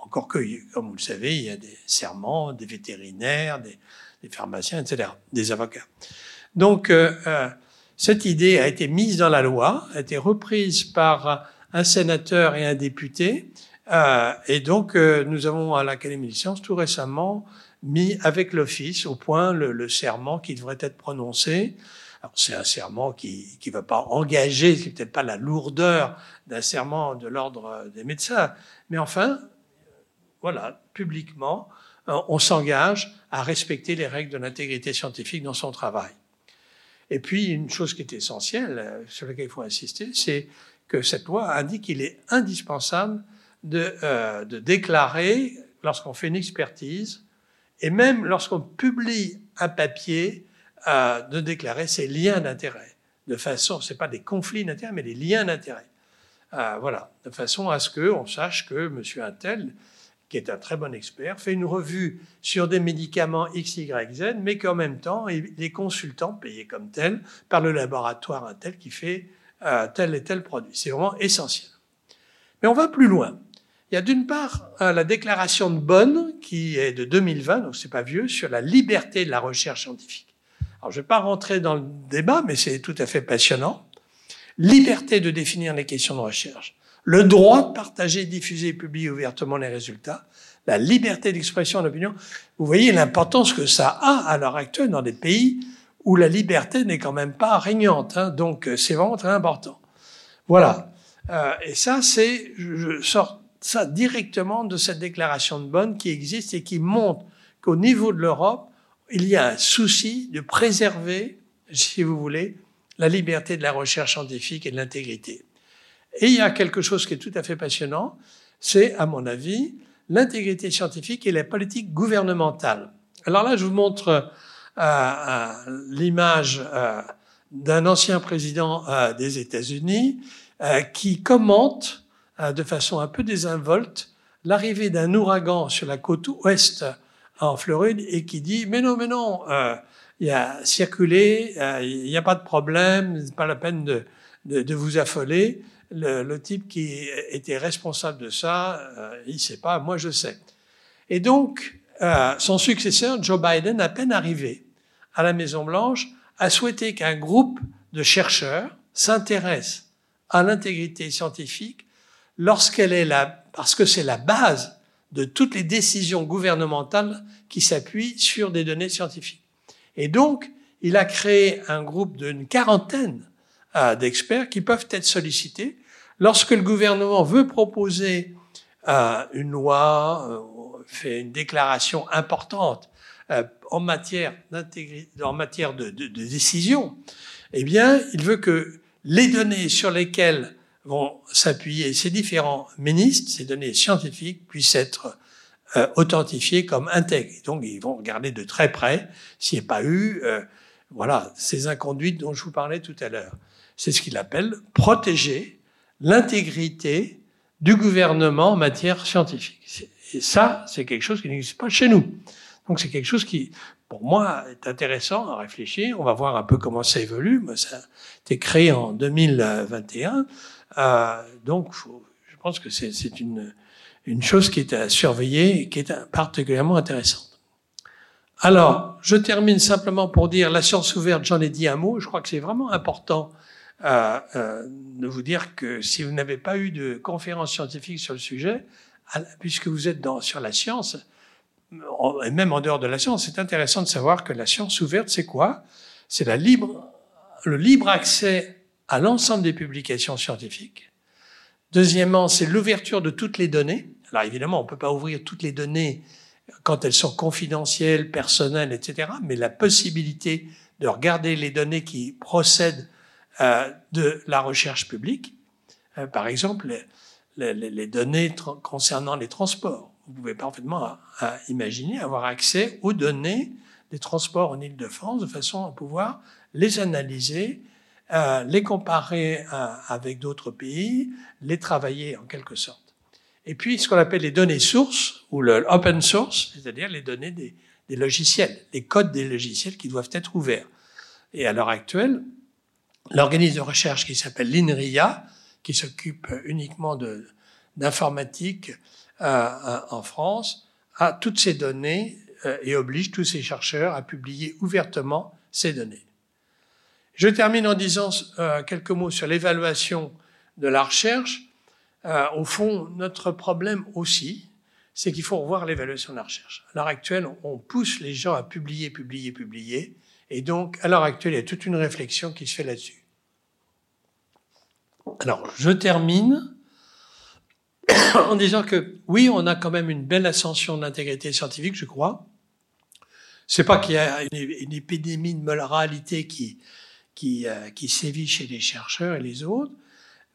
Encore que, comme vous le savez, il y a des serments, des vétérinaires, des, pharmaciens, etc., des avocats. Donc, euh, euh, cette idée a été mise dans la loi, a été reprise par un sénateur et un député, euh, et donc nous avons à l'Académie des sciences tout récemment mis avec l'office au point le, serment qui devrait être prononcé. C'est un serment qui ne va pas engager, c'est peut-être pas la lourdeur d'un serment de l'ordre des médecins, mais enfin, voilà, publiquement, euh, on s'engage à respecter les règles de l'intégrité scientifique dans son travail. Et puis, une chose qui est essentielle, euh, sur laquelle il faut insister, c'est que cette loi indique qu'il est indispensable de, euh, de déclarer, lorsqu'on fait une expertise, et même lorsqu'on publie un papier, de déclarer ses liens d'intérêt. De façon, ce n'est pas des conflits d'intérêt, mais des liens d'intérêt. voilà, de façon à ce qu'on sache que M. Intel qui est un très bon expert, fait une revue sur des médicaments X, Y, Z, mais qu'en même temps, les consultants payés comme tel par le laboratoire un tel qui fait euh, tel et tel produit. C'est vraiment essentiel. Mais on va plus loin. Il y a d'une part euh, la déclaration de Bonn, qui est de 2020, donc c'est pas vieux, sur la liberté de la recherche scientifique. Alors je ne vais pas rentrer dans le débat, mais c'est tout à fait passionnant. Liberté de définir les questions de recherche le droit de partager, diffuser et publier ouvertement les résultats, la liberté d'expression d'opinion. Vous voyez l'importance que ça a à l'heure actuelle dans des pays où la liberté n'est quand même pas régnante. Hein. donc euh, c'est vraiment très important. Voilà. Euh, et ça, c'est, je sors ça directement de cette déclaration de Bonn qui existe et qui montre qu'au niveau de l'Europe, il y a un souci de préserver, si vous voulez, la liberté de la recherche scientifique et de l'intégrité. Et il y a quelque chose qui est tout à fait passionnant, c'est, à mon avis, l'intégrité scientifique et la politique gouvernementale. Alors là, je vous montre euh, euh, l'image euh, d'un ancien président des États-Unis qui commente de façon un peu désinvolte l'arrivée d'un ouragan sur la côte ouest en Floride et qui dit mais non mais non il y a circulé il n'y a pas de problème c'est pas la peine de, de, vous affoler le, type qui était responsable de ça, euh, il sait pas, moi je sais. Et donc, euh, son successeur, Joe Biden, à peine arrivé à la Maison-Blanche, a souhaité qu'un groupe de chercheurs s'intéresse à l'intégrité scientifique lorsqu'elle est là, parce que c'est la base de toutes les décisions gouvernementales qui s'appuient sur des données scientifiques. Et donc, il a créé un groupe d'une quarantaine euh, d'experts qui peuvent être sollicités lorsque le gouvernement veut proposer euh, une loi, euh, fait une déclaration importante en matière en matière de, de, de, décision, eh bien, il veut que les données sur lesquelles vont s'appuyer ces différents ministres, ces données scientifiques, puissent être authentifiées comme intègres. Donc, ils vont regarder de très près s'il n'y a pas eu, voilà, ces inconduites dont je vous parlais tout à l'heure. C'est ce qu'il appelle protéger l'intégrité du gouvernement en matière scientifique. Et ça, c'est quelque chose qui n'existe pas chez nous. Donc c'est quelque chose qui, pour moi, est intéressant à réfléchir. On va voir un peu comment ça évolue. ça a été créé en 2021. Euh, donc je pense que c'est une, chose qui est à surveiller et qui est particulièrement intéressante. Alors, je termine simplement pour dire la science ouverte, j'en ai dit un mot, je crois que c'est vraiment important euh, de vous dire que si vous n'avez pas eu de conférence scientifique sur le sujet, puisque vous êtes sur la science, et même en dehors de la science, c'est intéressant de savoir que la science ouverte, c'est quoi? C'est le libre accès à l'ensemble des publications scientifiques. Deuxièmement, c'est l'ouverture de toutes les données. Alors évidemment, on ne peut pas ouvrir toutes les données quand elles sont confidentielles, personnelles, etc. Mais la possibilité de regarder les données qui procèdent euh, de la recherche publique. Euh, par exemple, les, données concernant les transports. Vous pouvez parfaitement imaginer avoir accès aux données des transports en Ile-de-France de façon à pouvoir les analyser, euh, les comparer euh, avec d'autres pays, les travailler en quelque sorte. Et puis ce qu'on appelle les données sources ou le open source, c'est-à-dire les données des, des logiciels, les codes des logiciels qui doivent être ouverts. Et à l'heure actuelle, l'organisme de recherche qui s'appelle l'INRIA, qui s'occupe uniquement d'informatique euh, en France, a toutes ces données euh, et oblige tous ces chercheurs à publier ouvertement ces données. Je termine en disant euh, quelques mots sur l'évaluation de la recherche. Euh, au fond, notre problème aussi, c'est qu'il faut revoir l'évaluation de la recherche. À l'heure actuelle, on pousse les gens à publier, publier, publier. Et donc, à l'heure actuelle, il y a toute une réflexion qui se fait là-dessus. Alors, je termine en disant que oui, on a quand même une belle ascension de l'intégrité scientifique, je crois. C'est pas qu'il y a une, épidémie de moralité qui, qui, euh, qui sévit chez les chercheurs et les autres,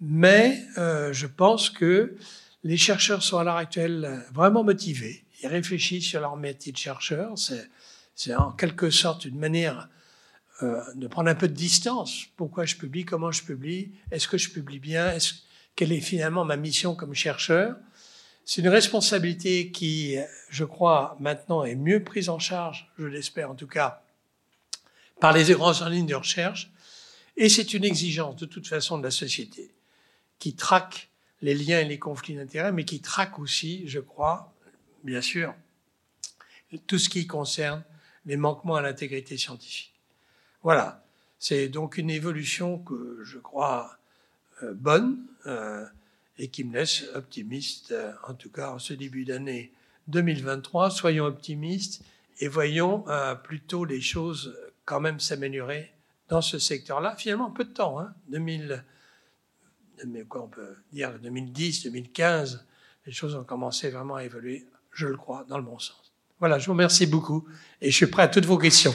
mais euh, je pense que les chercheurs sont à l'heure actuelle vraiment motivés. Ils réfléchissent sur leur métier de chercheur. C'est en quelque sorte une manière euh, de prendre un peu de distance. Pourquoi je publie? Comment je publie? Est-ce que je publie bien? Est Quelle est finalement ma mission comme chercheur? C'est une responsabilité qui, je crois, maintenant est mieux prise en charge, je l'espère en tout cas, par les grands en ligne de recherche. Et c'est une exigence de toute façon de la société qui traque les liens et les conflits d'intérêts, mais qui traque aussi, je crois, bien sûr, tout ce qui concerne les manquements à l'intégrité scientifique. Voilà, c'est donc une évolution que je crois euh, bonne euh, et qui me laisse optimiste, euh, en tout cas en ce début d'année 2023. Soyons optimistes et voyons plutôt les choses quand même s'améliorer dans ce secteur-là. Finalement, peu de temps, hein, 2000, mais quoi on peut dire 2010, 2015, les choses ont commencé vraiment à évoluer, je le crois, dans le bon sens. Voilà, je vous remercie beaucoup et je suis prêt à toutes vos questions.